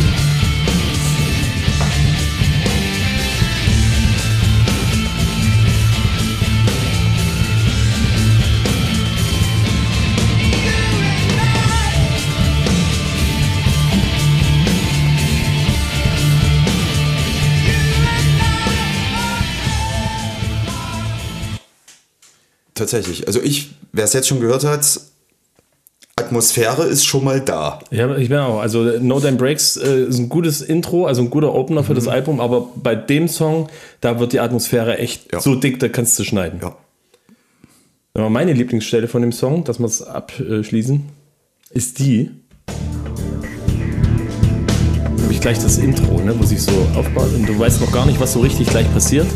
Tatsächlich. Also ich, wer es jetzt schon gehört hat, Atmosphäre ist schon mal da. Ja, ich bin auch. Also No Damn Breaks äh, ist ein gutes Intro, also ein guter Opener für das Album, aber bei dem Song, da wird die Atmosphäre echt Ja. so dick, da kannst du schneiden. Ja. Aber meine Lieblingsstelle von dem Song, dass wir es abschließen, ist die. Nämlich gleich das Intro, ne, wo sich so aufbaut und du weißt noch gar nicht, was so richtig gleich passiert.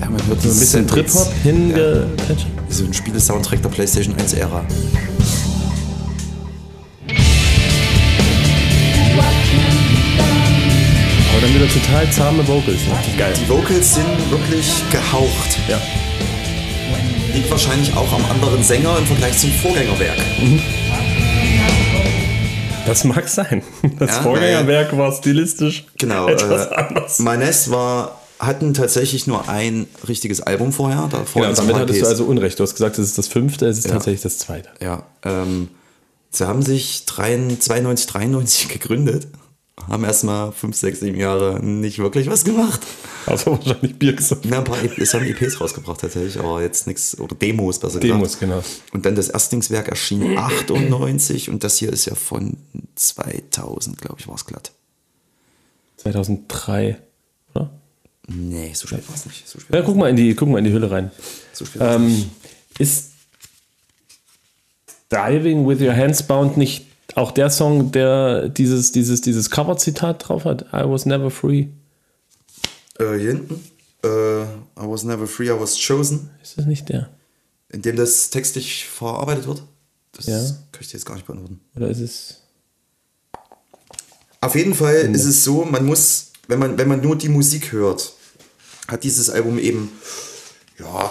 ja man hört So ein bisschen Trip-Hop hingepatcht. So ein Spiele-Soundtrack der PlayStation 1-Ära. Aber dann wieder total zahme Vocals. Richtig geil. Die Vocals sind wirklich gehaucht. Ja. Liegt wahrscheinlich auch am anderen Sänger im Vergleich zum Vorgängerwerk. Das mag sein. Das Ja, Vorgängerwerk war stilistisch Genau. etwas Äh, anders. Manes war, hatten tatsächlich nur ein richtiges Album vorher. Davor Genau, damit hattest du also Unrecht. Du hast gesagt, es ist das fünfte, es ist Ja. tatsächlich das zweite. Ja, ähm, sie haben sich 92, 93 gegründet. Haben erstmal 5, 6, 7 Jahre nicht wirklich was gemacht. Also wahrscheinlich Bier gesoffen. Na, ein paar es haben EPs rausgebracht tatsächlich, aber jetzt nichts, oder Demos besser Demos, gesagt. genau. Und dann das Erstlingswerk erschien 98 und das hier ist ja von 2000, glaube ich, war es glatt. 2003, oder? Nee, so spät war es nicht. So spät, Ja, guck mal in die, guck mal in die Hülle rein. so spät. Ähm, ist Diving with Your Hands Bound nicht auch der Song, der dieses, dieses, dieses Cover-Zitat drauf hat? I was never free. Äh, hier hinten. Äh, I was never free, I was chosen. Ist das nicht der? In dem das textlich verarbeitet wird. Das Ja. kann ich dir jetzt gar nicht beantworten. Oder ist es. Auf jeden Fall ist es so, man muss, wenn man, wenn man nur die Musik hört, hat dieses Album eben, ja,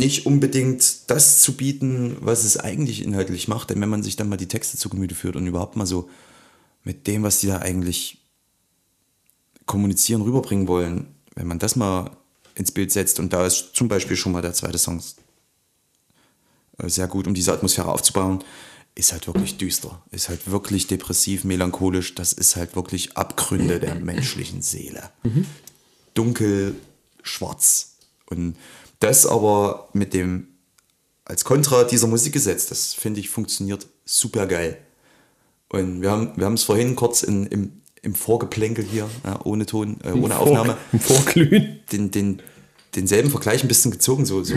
nicht unbedingt das zu bieten, was es eigentlich inhaltlich macht. Denn wenn man sich dann mal die Texte zu Gemüte führt und überhaupt mal so mit dem, was die da eigentlich kommunizieren, rüberbringen wollen, wenn man das mal ins Bild setzt und da ist zum Beispiel schon mal der zweite Song äh, sehr gut, um diese Atmosphäre aufzubauen, ist halt wirklich düster, ist halt wirklich depressiv, melancholisch, das ist halt wirklich Abgründe der menschlichen Seele. Dunkel, schwarz. Und das aber mit dem als Kontra dieser Musik gesetzt, das finde ich funktioniert super geil. Und wir haben wir haben es vorhin kurz in, im, im Vorgeplänkel hier, ja, ohne Ton, äh, ohne Aufnahme, Im Vorglühen. den, den denselben Vergleich ein bisschen gezogen, so, so,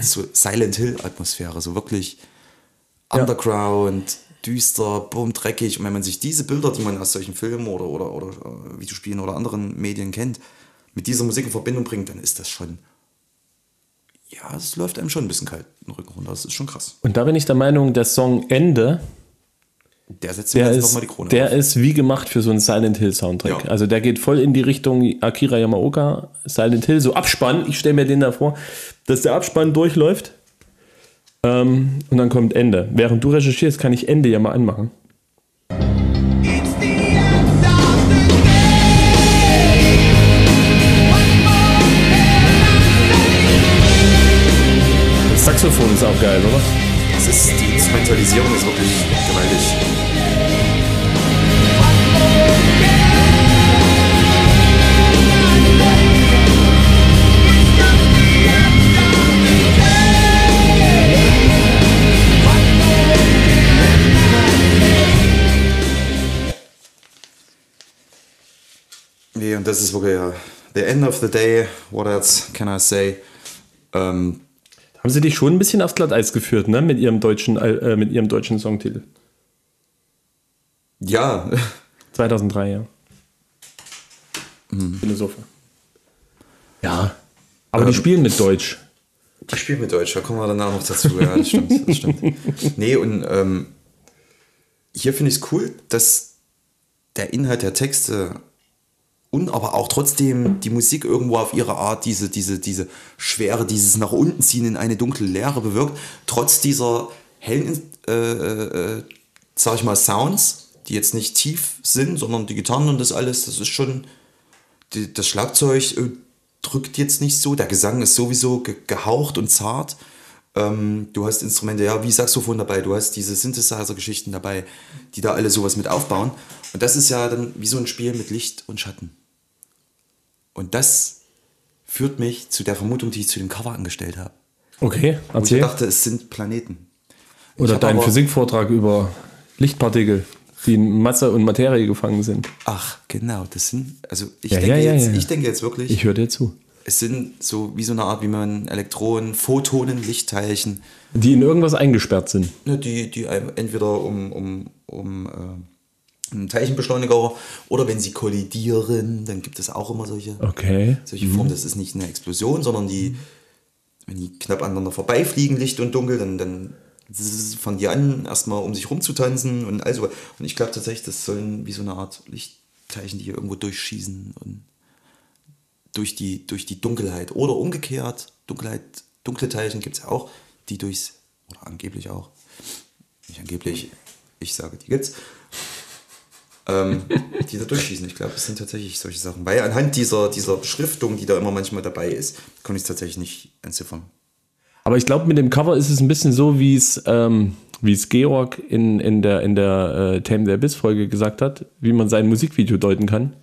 so Silent Hill-Atmosphäre, so wirklich Underground, düster, bumm, dreckig. Und wenn man sich diese Bilder, die man aus solchen Filmen oder, oder, oder äh, Videospielen oder anderen Medien kennt, mit dieser Musik in Verbindung bringt, dann ist das schon. Ja, es läuft einem schon ein bisschen kalt den Rücken runter. Das ist schon krass. Und da bin ich der Meinung, der Song Ende, Der setzt mir jetzt ist, nochmal die Krone der auf. ist wie gemacht für so einen Silent Hill Soundtrack. Ja. Also der geht voll in die Richtung Akira Yamaoka, Silent Hill, so Abspann. Ich stelle mir den da vor, dass der Abspann durchläuft ähm, und dann kommt Ende. Während du recherchierst, kann ich Ende ja mal anmachen. Saxophon ist auch geil, oder? Das ist, die Instrumentalisierung ist wirklich gewaltig. Nee, und das ist wirklich ja the end of the day. What else can I say? Ähm, Haben sie dich schon ein bisschen aufs Glatteis geführt, ne? Mit ihrem deutschen, äh, mit ihrem deutschen Songtitel. ja, 2003, ja. Philosophe. Ja. Aber die spielen mit Deutsch. Die spielen mit Deutsch, da kommen wir danach noch dazu. Ja, das stimmt. Das stimmt. Nee, und ähm, hier finde ich es cool, dass der Inhalt der Texte und aber auch trotzdem die Musik irgendwo auf ihre Art diese, diese, diese Schwere, dieses nach unten ziehen in eine dunkle Leere bewirkt, trotz dieser hellen, äh, äh, sag ich mal, Sounds, die jetzt nicht tief sind, sondern die Gitarren und das alles, das ist schon, die, das Schlagzeug äh, drückt jetzt nicht so, der Gesang ist sowieso ge gehaucht und zart. Ähm, du hast Instrumente, ja, wie Saxophon dabei, du hast diese Synthesizer-Geschichten dabei, die da alle sowas mit aufbauen. Und das ist ja dann wie so ein Spiel mit Licht und Schatten. Und das führt mich zu der Vermutung, die ich zu dem Cover angestellt habe. Okay, Wo ich erzähl. dachte, es sind Planeten. Oder dein Physikvortrag über Lichtpartikel, die in Masse und Materie gefangen sind. Ach, genau, das sind, also ich, Ja, denke, ja, ja, jetzt, ich denke jetzt wirklich, Ich höre dir zu. Es sind so wie so eine Art, wie man Elektronen, Photonen, Lichtteilchen, Die in irgendwas eingesperrt sind. ne, die, die entweder um, um, um äh, einen Teilchenbeschleuniger oder wenn sie kollidieren, dann gibt es auch immer solche, Okay. solche Formen. Das ist nicht eine Explosion, sondern die, wenn die knapp aneinander vorbeifliegen, Licht und Dunkel, dann, dann fangen die an, erstmal um sich rumzutanzen und also. Und ich glaube tatsächlich, das sollen wie so eine Art Lichtteilchen, die hier irgendwo durchschießen und durch die, durch die Dunkelheit. Oder umgekehrt, Dunkelheit, dunkle Teilchen gibt es auch, die durchs, oder angeblich auch, nicht angeblich, ich sage, die gibt's, ähm, die da durchschießen. Ich glaube, es sind tatsächlich solche Sachen. Weil anhand dieser, dieser Beschriftung, die da immer manchmal dabei ist, konnte ich es tatsächlich nicht entziffern. Aber ich glaube, mit dem Cover ist es ein bisschen so, wie es, ähm, Georg in, in der, in der äh, Tame the Abyss-Folge gesagt hat, wie man sein Musikvideo deuten kann.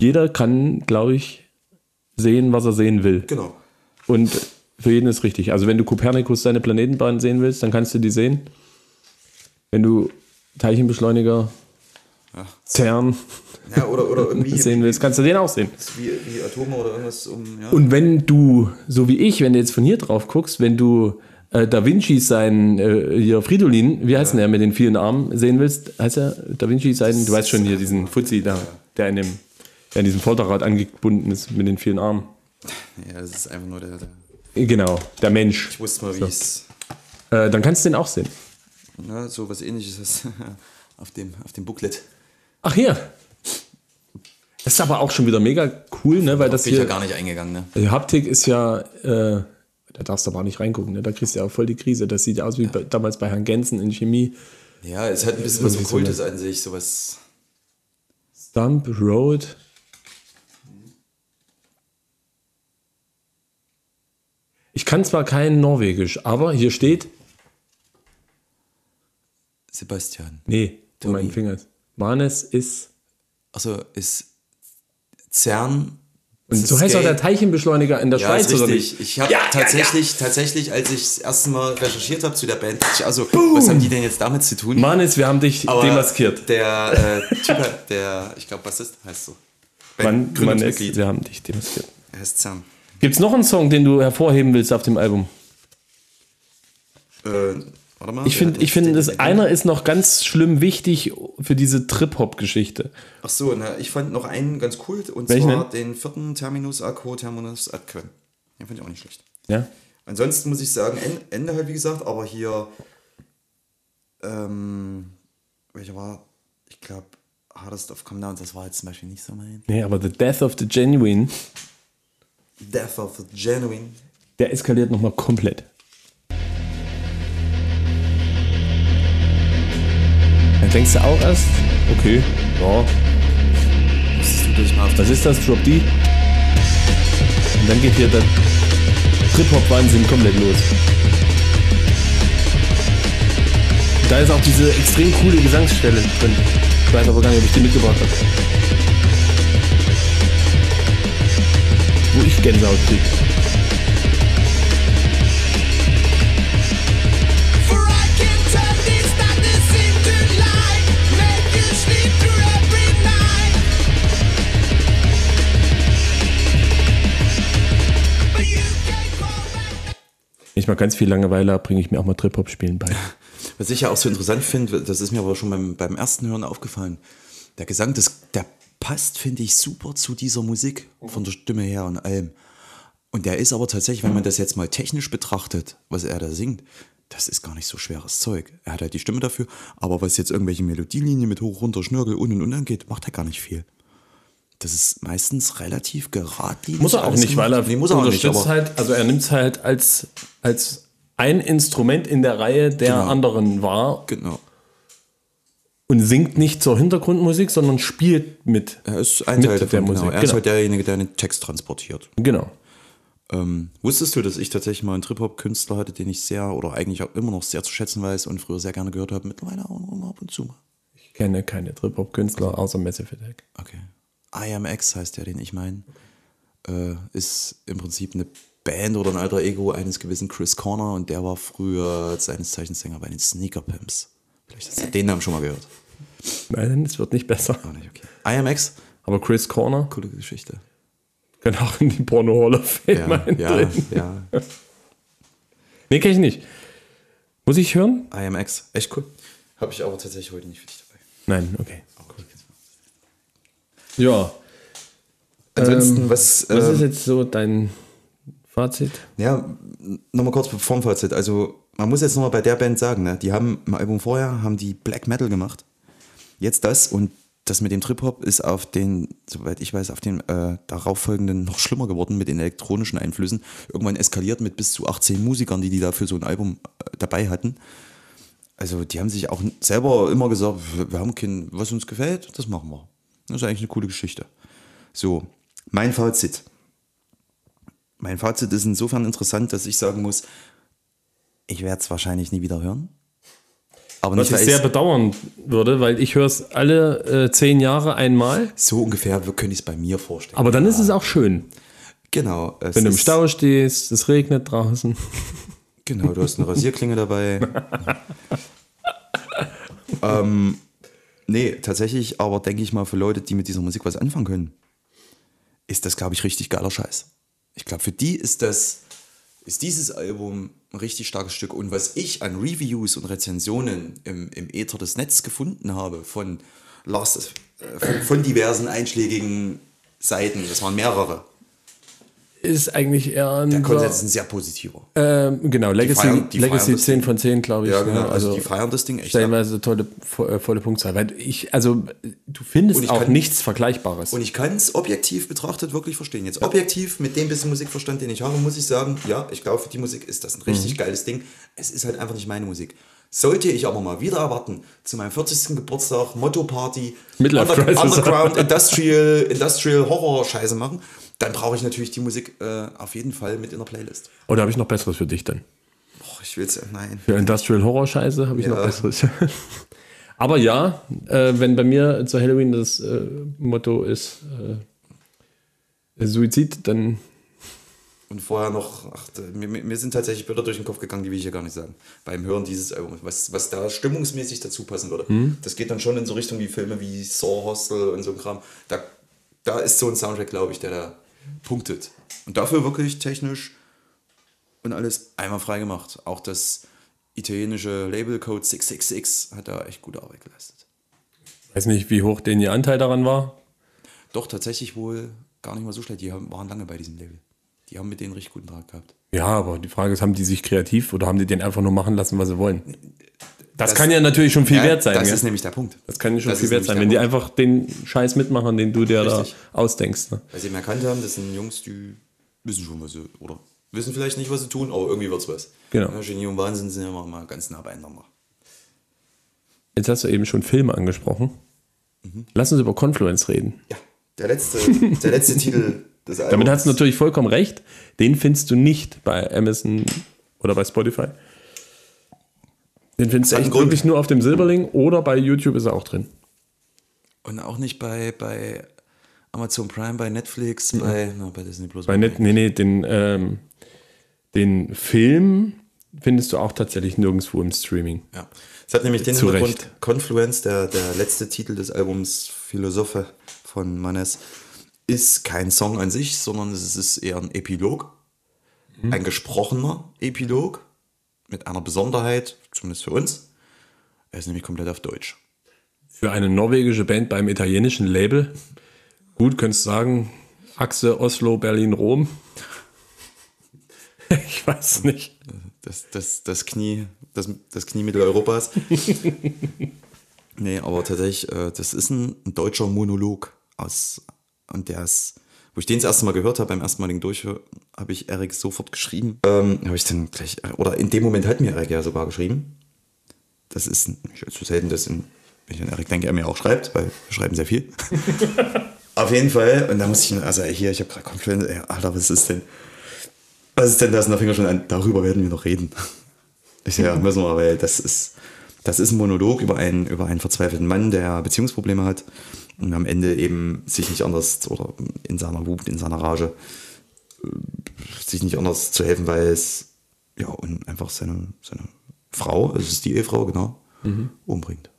Jeder kann, glaube ich, sehen, was er sehen will. Genau. Und für jeden ist richtig. Also wenn du Kopernikus seine Planetenbahn sehen willst, dann kannst du die sehen. Wenn du Teilchenbeschleuniger, CERN Ja, oder, oder irgendwie sehen willst, kannst du den auch sehen. wie, wie Atome oder irgendwas um. Ja. Und wenn du, so wie ich, wenn du jetzt von hier drauf guckst, wenn du äh, Da Vinci sein, äh, hier Fridolin, wie heißt denn der mit den vielen Armen, sehen willst, heißt er Da Vinci sein, du weißt schon hier, diesen Fuzzi da, der in dem, der an diesem Folterrad angebunden ist mit den vielen Armen. ja, das ist einfach nur der. der Genau, der Mensch. ich wusste mal, wie es. Äh, dann kannst du den auch sehen. Ja, so was ähnliches ist auf dem, auf dem Booklet. Ach hier. Das ist aber auch schon wieder mega cool, ne? Weil das Bin ich ja hier. gar nicht eingegangen, ne? Die Haptik ist ja, äh, da darfst du aber auch nicht reingucken, ne? Da kriegst du ja auch voll die Krise. Das sieht ja aus wie bei, damals bei Herrn Gensen in Chemie. Ja, es hat ein bisschen was Irgendwie so Okkultes an sich, sowas. Stump Road. Ich kann zwar kein Norwegisch, aber hier steht, Sebastian. nee, Tobi. meinen Fingern. Manes ist. Also ist CERN. Und so heißt auch der Teilchenbeschleuniger in der Ja, Schweiz, ist oder richtig. nicht? Ich habe tatsächlich, tatsächlich, als ich das erste Mal recherchiert habe zu der Band, also, was haben die denn jetzt damit zu tun? Manes, wir haben dich Aber demaskiert. Der äh, Typ, der, ich glaube, Bassist heißt so. Mann ist, Gründungsmitglied. wir haben dich demaskiert. Er heißt CERN. Gibt es noch einen Song, den du hervorheben willst auf dem Album? Äh, warte mal. Ich finde, ich finde, das einer ist noch ganz schlimm wichtig für diese Trip-Hop-Geschichte. Ach so, na, ich fand noch einen ganz cool und Welchen zwar denn? den vierten Terminus Aquo Terminus Adque. Den fand ich auch nicht schlecht. Ja. Ansonsten muss ich sagen, En- Ende halt wie gesagt, aber hier, ähm, welcher war, ich glaube, Hardest of Come Down, das war jetzt zum Beispiel nicht so mein. Nee, aber The Death of the Genuine, Death of the Genuine. der eskaliert nochmal komplett. Da denkst du auch erst, okay, ja, Musstest du dich mal auf was ist das, Drop D? Und dann geht hier der Trip-Hop-Wahnsinn komplett los. Da ist auch diese extrem coole Gesangsstelle drin. Ich weiß aber gar nicht, ob ich die mitgebracht habe. Back. Wenn ich mal ganz viel Langeweile bringe ich mir auch mal Trip-Hop-Spielen bei. Was ich ja auch so interessant finde, das ist mir aber schon beim, beim ersten Hören aufgefallen. Der Gesang, das, der passt, finde ich, super zu dieser Musik, von der Stimme her und allem. Und der ist aber tatsächlich, wenn man das jetzt mal technisch betrachtet, was er da singt, das ist gar nicht so schweres Zeug. Er hat halt die Stimme dafür, aber was jetzt irgendwelche Melodielinien mit hoch, runter, Schnörkel und und und angeht, macht er gar nicht viel. Das ist meistens relativ geradlinig. Muss er auch nicht, weil er nee, muss er auch nicht, unterstützt halt, also er nimmt es halt als, als ein Instrument in der Reihe der Genau. anderen wahr genau. Und singt nicht zur Hintergrundmusik, sondern spielt mit. Er ist ein Mit Teil der davon, Musik, genau. Er ist genau. halt derjenige, der den Text transportiert. Genau. Ähm, wusstest du, dass ich tatsächlich mal einen Trip-Hop-Künstler hatte, den ich sehr oder eigentlich auch immer noch sehr zu schätzen weiß und früher sehr gerne gehört habe, mittlerweile auch noch ab und zu mal. Ich kenne keine Trip-Hop-Künstler außer Massive Attack. Okay. IMX heißt der, den ich meine. Äh, ist im Prinzip eine Band oder ein alter Ego eines gewissen Chris Corner und der war früher seines Zeichens Sänger bei den Sneaker Pimps. Vielleicht hast du den Namen schon mal gehört. Nein, es wird nicht besser. Auch nicht, okay. IMX, Aber Chris Corner coole Geschichte. kann auch in die Porno Hall of Fame Ja, ja, ja. Nee, kenne ich nicht. Muss ich hören? IMX, echt cool. Habe ich aber tatsächlich heute nicht für dich dabei. Nein, okay. Ja. Ansonsten, was, Was ähm, ist jetzt so dein Fazit? Ja, nochmal kurz vorm Fazit. Also, man muss jetzt nochmal bei der Band sagen, ne? die haben im Album vorher haben die Black Metal gemacht. Jetzt das und das mit dem Trip-Hop ist auf den, soweit ich weiß, auf den äh, darauffolgenden noch schlimmer geworden mit den elektronischen Einflüssen. Irgendwann eskaliert mit bis zu 18 Musikern, die die da für so ein Album äh, dabei hatten. Also, die haben sich auch selber immer gesagt, wir haben kein, was uns gefällt, das machen wir. Das ist eigentlich eine coole Geschichte. So, mein Fazit. Mein Fazit ist insofern interessant, dass ich sagen muss, ich werde es wahrscheinlich nie wieder hören. Aber Was ich weil sehr bedauern würde, weil ich höre es alle äh, zehn Jahre einmal. so ungefähr könnte ich es bei mir vorstellen. Aber dann ist es auch schön. genau. Wenn du im Stau stehst, es regnet draußen. Genau, du hast eine Rasierklinge dabei. ähm, nee, tatsächlich, aber denke ich mal, für Leute, die mit dieser Musik was anfangen können, ist das, glaube ich, richtig geiler Scheiß. Ich glaube, für die ist das, ist dieses Album ein richtig starkes Stück. Und was ich an Reviews und Rezensionen im, im Äther des Netzes gefunden habe, von, Last, äh, von, von diversen einschlägigen Seiten, das waren mehrere, Ist eigentlich eher ein. der Konsens ist ein sehr positiver. Ähm, genau, Legacy, feiern- Legacy feiern das 10 Ding. von 10, glaube ich. Ja, genau. ne? Also, die feiern das Ding echt. ab. Stellenweise tolle, vo- äh, volle Punktzahl. Weil ich, also, du findest auch kann- nichts Vergleichbares. Und ich kann es objektiv betrachtet wirklich verstehen. Jetzt objektiv mit dem bisschen Musikverstand, den ich habe, muss ich sagen, ja, ich glaube, für die Musik ist das ein richtig geiles Ding. Es ist halt einfach nicht meine Musik. Sollte ich aber mal wieder erwarten, zu meinem 40. Geburtstag, Motto-Party, Under Crisis. Underground, Industrial, Industrial Horror-Scheiße machen, dann brauche ich natürlich die Musik äh, auf jeden Fall mit in der Playlist. Oder habe ich noch Besseres für dich dann? Boah, ich will es, nein. Für Industrial Horror Scheiße habe ich Ja. noch Besseres. Aber ja, äh, wenn bei mir zu Halloween das äh, Motto ist äh, Suizid, dann Und vorher noch, ach, mir, mir sind tatsächlich Bilder durch den Kopf gegangen, die will ich ja gar nicht sagen. Beim Hören dieses Albums, was, was da stimmungsmäßig dazu passen würde. Das geht dann schon in so Richtung wie Filme wie Saw Hostel und so ein Kram. Da, da ist so ein Soundtrack, glaube ich, der da punktet. Und dafür wirklich technisch und alles einmal frei gemacht. Auch das italienische Label Code 666 hat da echt gute Arbeit geleistet. Weiß nicht, wie hoch denn ihr Anteil daran war. Doch tatsächlich wohl gar nicht mal so schlecht. Die haben, waren lange bei diesem Label. Die haben mit denen richtig guten Draht gehabt. Ja, aber die Frage ist, haben die sich kreativ oder haben die den einfach nur machen lassen, was sie wollen? Das, kann ja natürlich schon viel Ja, wert sein. Das gell? ist nämlich der Punkt. das kann ja schon das viel wert sein, wenn die Punkt. einfach den Scheiß mitmachen, den du dir Richtig. da ausdenkst. Ne? Weil sie eben erkannt haben, das sind Jungs, die wissen schon, was sie, oder wissen vielleicht nicht, was sie tun, aber irgendwie wird's was. Genau. Ja, Genie und Wahnsinn sind ja immer mal ganz nah beieinander. Jetzt hast du eben schon Filme angesprochen. Mhm. Lass uns über Confluence reden. Ja, der letzte, der letzte Titel des Albums. Damit hast du natürlich vollkommen recht. Den findest du nicht bei Amazon oder bei Spotify. Den findest du echt Grund. wirklich nur auf dem Silberling oder bei YouTube ist er auch drin. Und auch nicht bei, bei Amazon Prime, bei Netflix, bei, na, bei Disney Plus. Bei Net, nee, nee, den, ähm, den Film findest du auch tatsächlich nirgendwo im Streaming. Ja. Es hat nämlich den Zu Hintergrund, Recht. Confluence, der, der letzte Titel des Albums Philosophe von Manes, ist kein Song an sich, sondern es ist eher ein Epilog. Mhm. Ein gesprochener Epilog mit einer Besonderheit, zumindest für uns. Er ist nämlich komplett auf Deutsch. Für eine norwegische Band beim italienischen Label. Gut, könntest du sagen, Achse Oslo, Berlin, Rom. Ich weiß nicht. Das, das, das Knie, das, das Knie Mitteleuropas. nee, aber tatsächlich, äh, das ist ein, ein deutscher Monolog aus, und der ist, wo ich den das erste Mal gehört habe, beim erstmaligen Durchhören, habe ich Erik sofort geschrieben. Ähm, habe ich dann gleich, oder in dem Moment hat mir Erik ja sogar geschrieben. Das ist nicht zu selten, dass in, wenn ich an Erik denke, er mir auch schreibt, weil wir schreiben sehr viel. Auf jeden Fall. Und da muss ich, also hier, ich habe gerade Confluence, ey, Alter, was ist denn? Was ist denn das? Und da fing er schon an, darüber werden wir noch reden. Ich sage, ja, müssen wir, weil das ist, das ist ein Monolog über einen, über einen verzweifelten Mann, der Beziehungsprobleme hat und am Ende eben sich nicht anders oder in seiner Wut, in seiner Rage, äh, sich nicht anders zu helfen weiß, ja, und einfach seine, seine Frau, es ist die Ehefrau, genau, umbringt.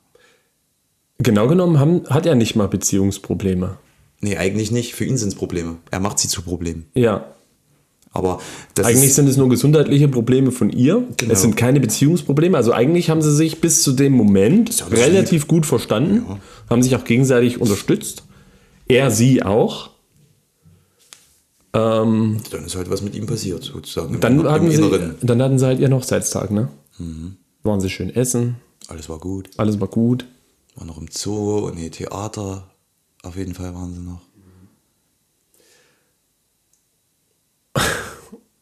Genau genommen haben, hat er nicht mal Beziehungsprobleme. Nee, eigentlich nicht. Für ihn sind es Probleme. Er macht sie zu Problemen. Ja, Aber eigentlich sind es nur gesundheitliche Probleme von ihr. Genau. Es sind keine Beziehungsprobleme. Also eigentlich haben sie sich bis zu dem Moment ja relativ gut verstanden, haben sich auch gegenseitig unterstützt. Er, sie auch. Ähm, dann ist halt was mit ihm passiert, sozusagen. dann, hatten sie, Inneren. dann hatten sie halt ihren Hochzeitstag, ne? Mhm. Waren sie schön essen, Alles war gut. alles war gut. War noch im Zoo und nee, Theater. Auf jeden Fall waren sie noch.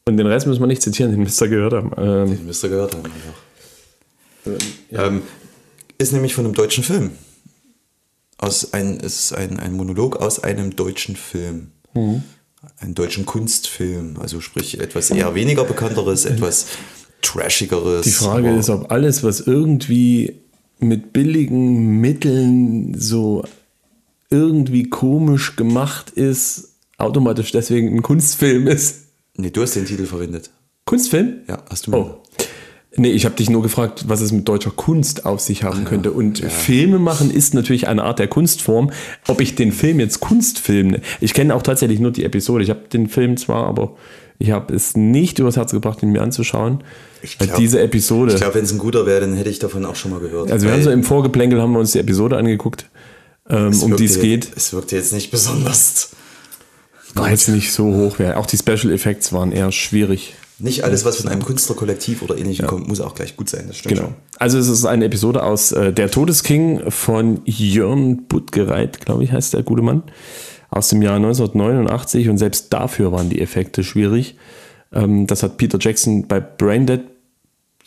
Und den Rest müssen wir nicht zitieren, den müsst ihr gehört haben. Ähm, Den müsst ihr gehört haben. Einfach. Ähm, ist nämlich von einem deutschen Film. Aus ein, es ist ein, ein Monolog aus einem deutschen Film. Einen deutschen Kunstfilm. Also sprich etwas eher weniger bekannteres, etwas trashigeres. Die Frage ist, ob alles, was irgendwie mit billigen Mitteln so irgendwie komisch gemacht ist, automatisch deswegen ein Kunstfilm ist. Nee, du hast den Titel verwendet. Kunstfilm? Ja, hast du mir. Oh. Nee, ich habe dich nur gefragt, was es mit deutscher Kunst auf sich haben könnte. Und Filme machen ist natürlich eine Art der Kunstform. Ob ich den Film jetzt Kunstfilm nenne. Ich kenne auch tatsächlich nur die Episode. Ich habe den Film zwar, aber ich habe es nicht übers Herz gebracht, ihn mir anzuschauen. Ich glaub- diese Episode. Ich glaube, wenn es ein guter wäre, dann hätte ich davon auch schon mal gehört. Also wir haben so im Vorgeplänkel haben wir uns die Episode angeguckt, ähm, um die es geht. Es wirkte jetzt nicht besonders. War jetzt nicht so hoch. Auch die Special Effects waren eher schwierig. Nicht alles, was von einem Künstlerkollektiv oder ähnlichem kommt, muss auch gleich gut sein. Das stimmt Genau. Also es ist eine Episode aus äh, Der Todesking von Jörn Buttgereit, glaube ich, heißt der gute Mann, aus dem Jahr 1989 und selbst dafür waren die Effekte schwierig. Ähm, das hat Peter Jackson bei Braindead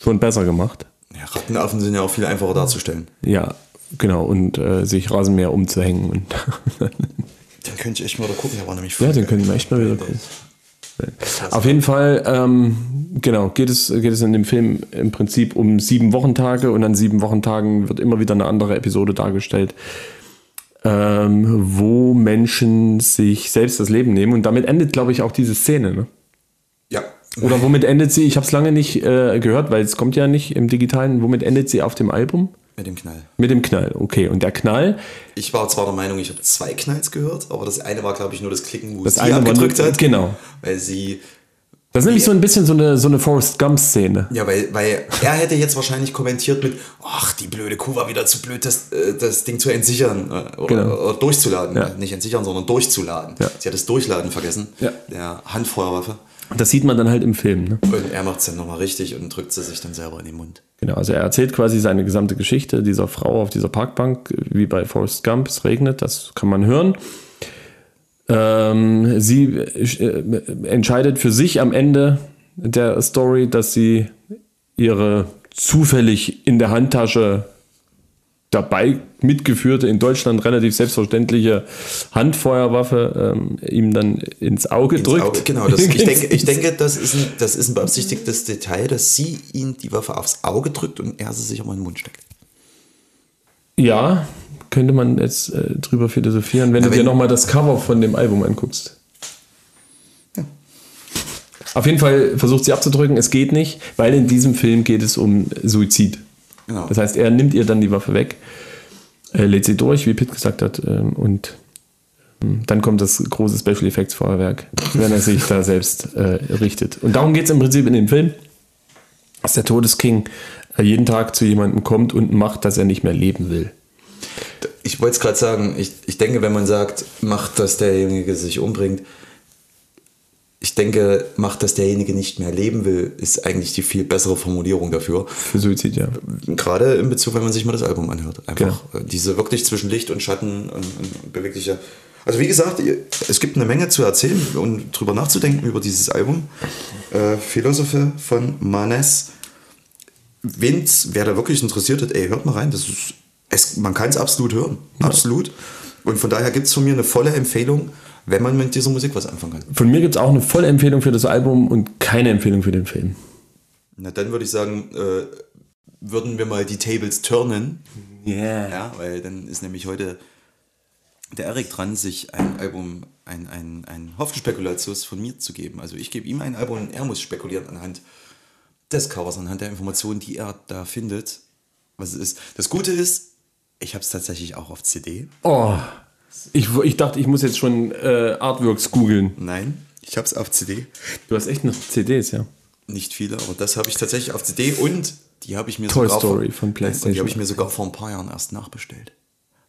schon besser gemacht. schon. Ja, Rattenaffen sind ja auch viel einfacher darzustellen. Ja, genau, und äh, sich Rasenmäher umzuhängen. Und Den könnte ich echt mal da gucken, der war nämlich Ja, geil. können wir echt mal wieder gucken. Auf jeden Fall, ähm, genau, geht es, geht es in dem Film im Prinzip um sieben Wochentage und an sieben Wochentagen wird immer wieder eine andere Episode dargestellt, ähm, wo Menschen sich selbst das Leben nehmen. Und damit endet, glaube ich, auch diese Szene. Ne? Ja. Oder womit endet sie? Ich habe es lange nicht äh, gehört, weil es kommt ja nicht im Digitalen. Womit endet sie auf dem Album? Mit dem Knall. Mit dem Knall, okay. Und der Knall, Ich war zwar der Meinung, ich habe zwei Knalls gehört, aber das eine war, glaube ich, nur das Klicken, wo Das sie eine abgedrückt nur- hat. genau. Weil sie, das ist nämlich so ein bisschen so eine, so eine Forrest Gump-Szene. ja, weil, weil er hätte jetzt wahrscheinlich kommentiert mit, ach, die blöde Kuh war wieder zu blöd, das, äh, das Ding zu entsichern äh, oder, Genau. oder durchzuladen. Ja. Nicht entsichern, sondern durchzuladen. Ja. Sie hat das Durchladen vergessen, Ja. der Handfeuerwaffe. Das sieht man dann halt im Film. Ne? Und er macht es dann nochmal richtig und drückt sie sich dann selber in den Mund. Genau, also er erzählt quasi seine gesamte Geschichte dieser Frau auf dieser Parkbank, wie bei Forrest Gump, es regnet, das kann man hören. Ähm, sie äh, entscheidet für sich am Ende der Story, dass sie ihre zufällig in der Handtasche dabei mitgeführte, in Deutschland relativ selbstverständliche Handfeuerwaffe ähm, ihm dann ins Auge Ins drückt. Auge, genau, das, ich, denke, ich denke, das ist, ein, das ist ein beabsichtigtes Detail, dass sie ihm die Waffe aufs Auge drückt und er sie sich in den Mund steckt. Ja, könnte man jetzt äh, drüber philosophieren, wenn Ja, du dir wenn- nochmal das Cover von dem Album anguckst. Auf jeden Fall versucht sie abzudrücken, es geht nicht, weil in diesem Film geht es um Suizid. Genau. Das heißt, er nimmt ihr dann die Waffe weg, äh, lädt sie durch, wie Pitt gesagt hat, ähm, und ähm, dann kommt das große Special Effects Feuerwerk, wenn er sich da selbst äh, richtet. Und darum geht es im Prinzip in dem Film, dass der Todesking äh, jeden Tag zu jemandem kommt und macht, dass er nicht mehr leben will. Ich wollte es gerade sagen, ich, ich denke, wenn man sagt, macht, dass derjenige sich umbringt, ich denke, macht, dass derjenige nicht mehr leben will, ist eigentlich die viel bessere Formulierung dafür. Für Suizid, ja. Gerade in Bezug, wenn man sich mal das Album anhört. Einfach Genau. äh, diese wirklich zwischen Licht und Schatten und, und bewegliche. Also wie gesagt, es gibt eine Menge zu erzählen und drüber nachzudenken über dieses Album. Äh, Philosophe von Manes. Wenn's, wer da wirklich interessiert hat, ey, hört mal rein. Das ist, es, man kann es absolut hören. Absolut. Und von daher gibt es von mir eine volle Empfehlung, wenn man mit dieser Musik was anfangen kann. Von mir gibt es auch eine volle Empfehlung für das Album und keine Empfehlung für den Film. Na, dann würde ich sagen, äh, würden wir mal die Tables turnen. Yeah. Ja, weil dann ist nämlich heute der Erik dran, sich ein Album, ein, ein, ein Hoffnungsspekulatius von mir zu geben. Also ich gebe ihm ein Album und er muss spekulieren anhand des Covers, anhand der Informationen, die er da findet, was es ist. Das Gute ist, ich habe es tatsächlich auch auf CD. Oh, ich, ich dachte, ich muss jetzt schon äh, Artworks googeln. Nein, ich habe es auf CD. Du hast echt noch CDs, ja. Nicht viele, aber das habe ich tatsächlich auf CD und die habe ich mir Toy sogar Story vor, von PlayStation. Und die habe ich mir sogar vor ein paar Jahren erst nachbestellt,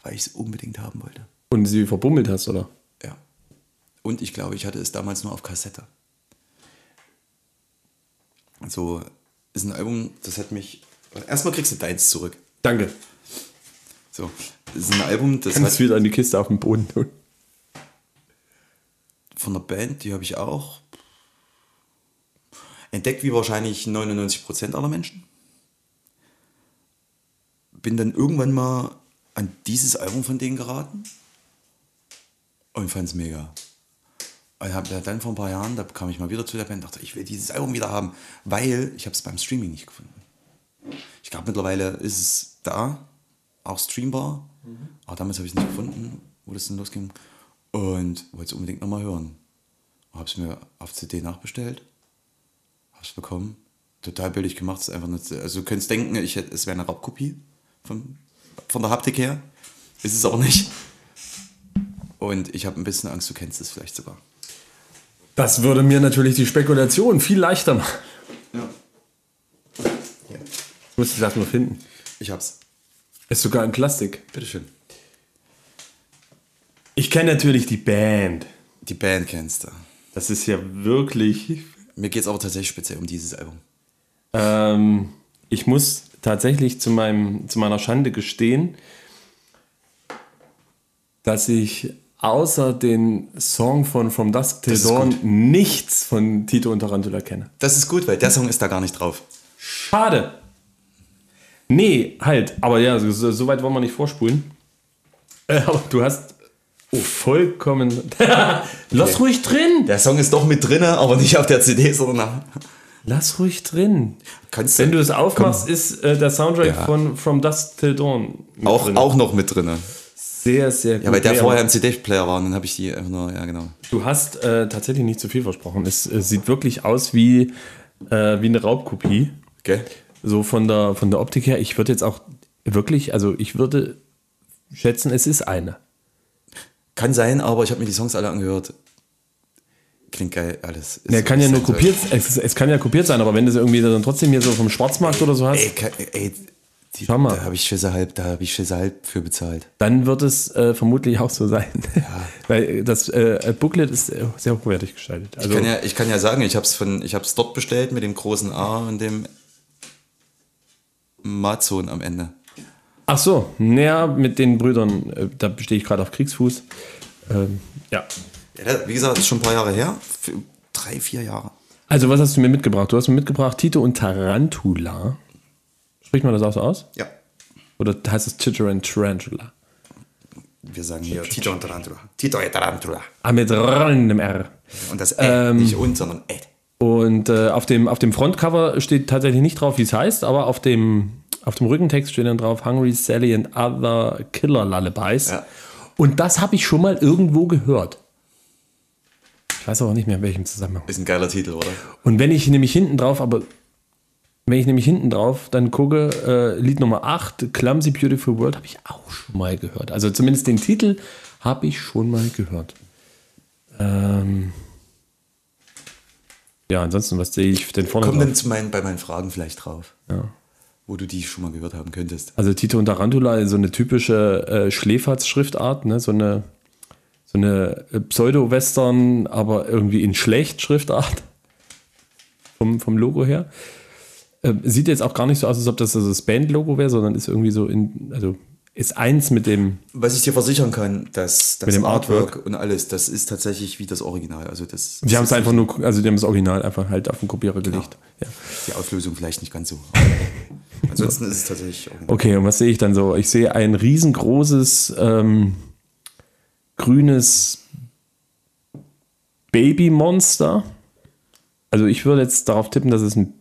weil ich es unbedingt haben wollte. Und sie verbummelt hast, oder? Ja. Und ich glaube, ich hatte es damals nur auf Kassette. So ist ein Album, das hat mich. Erstmal kriegst du deins zurück. Danke. So, ist ein Album, das Kannst hat wieder in die Kiste auf dem Boden tun. von der Band, die habe ich auch entdeckt, wie wahrscheinlich 99% aller Menschen. Bin dann irgendwann mal an dieses Album von denen geraten und fand es mega. Und dann vor ein paar Jahren, da kam ich mal wieder zu der Band, dachte, ich will dieses Album wieder haben, weil ich habe es beim Streaming nicht gefunden. Ich glaube, mittlerweile ist es da, auch streambar, aber damals habe ich es nicht gefunden, wo das dann losging. Und wollte es unbedingt nochmal hören. Habe es mir auf CD nachbestellt, habe es bekommen, total billig gemacht, ist einfach nur, also du könntest denken, ich hätte, es wäre eine Raubkopie von, von der Haptik her, ist es aber nicht. Und ich habe ein bisschen Angst, du kennst es vielleicht sogar. Das würde mir natürlich die Spekulation viel leichter machen. Ja. Ich muss es erstmal finden. Ich hab's. Ist sogar in Plastik. Bitteschön. Ich kenne natürlich die Band. Die Band kennst du. Das ist ja wirklich. Mir geht es aber tatsächlich speziell um dieses Album. Ähm, ich muss tatsächlich zu, meinem, zu meiner Schande gestehen, dass ich außer den Song von From Dusk Till Dawn nichts von Tito und Tarantula kenne. Das ist gut, weil der Song ist da gar nicht drauf. Schade. Nee, halt. Aber ja, so, so weit wollen wir nicht vorspulen. Äh, aber du hast vollkommen. Lass ruhig drin. Der Song ist doch mit drin, aber nicht auf der CD, sondern Lass ruhig drin. kannst Wenn du es aufmachst, ist äh, der Soundtrack Ja. von From Dusk Till Dawn mit auch, drin. auch noch mit drin. sehr, sehr gut. Ja, weil der vorher im CD-Player war und dann habe ich die einfach nur, ja genau. Du hast äh, tatsächlich nicht zu viel versprochen. Es äh, sieht wirklich aus wie, äh, wie eine Raubkopie. Gell? So von der, von der Optik her. Ich würde jetzt auch wirklich, also ich würde schätzen, es ist eine. Kann sein, aber ich habe mir die Songs alle angehört. Klingt geil, alles. So- kann ja nur so- kopiert, es, es kann ja kopiert sein, aber wenn du es irgendwie dann trotzdem hier so vom Schwarzmarkt oder so hast, Ey, kann, ey die, Schau mal. da habe ich Schisse halb, da habe ich Schisse halb für bezahlt. dann wird es äh, vermutlich auch so sein. Weil das äh, Booklet ist äh, sehr hochwertig gestaltet. Also, Ich kann ja, ich kann ja sagen, ich habe es dort bestellt mit dem großen A und dem Mazon am Ende. ach so, naja, mit den Brüdern, äh, da stehe ich gerade auf Kriegsfuß. Ähm, ja. Ja, wie gesagt, das ist schon ein paar Jahre her. Drei, vier Jahre. Also, was hast du mir mitgebracht? Du hast mir mitgebracht Tito und Tarantula. Spricht man das auch so aus? Ja. Oder heißt es Tito and Tarantula? Wir sagen hier Tito und Tarantula. Tito und Tarantula. Ah, mit R in dem R. Und das Ä, nicht und, sondern Ed. Und äh, auf, dem, auf dem Frontcover steht tatsächlich nicht drauf, wie es heißt, aber auf dem, auf dem Rückentext steht dann drauf Hungry Sally and Other Killer Lullabies. Ja. Und das habe ich schon mal irgendwo gehört. Ich weiß aber nicht mehr, in welchem Zusammenhang. Ist ein geiler Titel, oder? Und wenn ich nämlich hinten drauf, aber wenn ich nämlich hinten drauf dann gucke, äh, Lied Nummer 8, Clumsy Beautiful World, habe ich auch schon mal gehört. Also zumindest den Titel habe ich schon mal gehört. Ähm ja, ansonsten, was sehe ich denn vorne Komm drauf? dann zu meinen, bei meinen Fragen vielleicht drauf. Ja. Wo du die schon mal gehört haben könntest. Also Tito und Tarantula, so eine typische äh, Schläferz-Schriftart, ne? so eine, so eine äh, Pseudo-Western, aber irgendwie in schlecht Schriftart. Vom, vom Logo her. Äh, sieht jetzt auch gar nicht so aus, als ob das also das Band-Logo wäre, sondern ist irgendwie so in, also ist eins mit dem, Was ich dir versichern kann, dass das Mit dem Artwork. und alles, das ist tatsächlich wie das Original. Also das sie haben es einfach nur, also die haben das Original einfach halt auf den Kopierer gelegt. Ja. die Auflösung vielleicht nicht ganz so. Ansonsten ist es tatsächlich original. Okay, und was sehe ich dann so? Ich sehe ein riesengroßes ähm, grünes Babymonster. Also ich würde jetzt darauf tippen, dass es ein,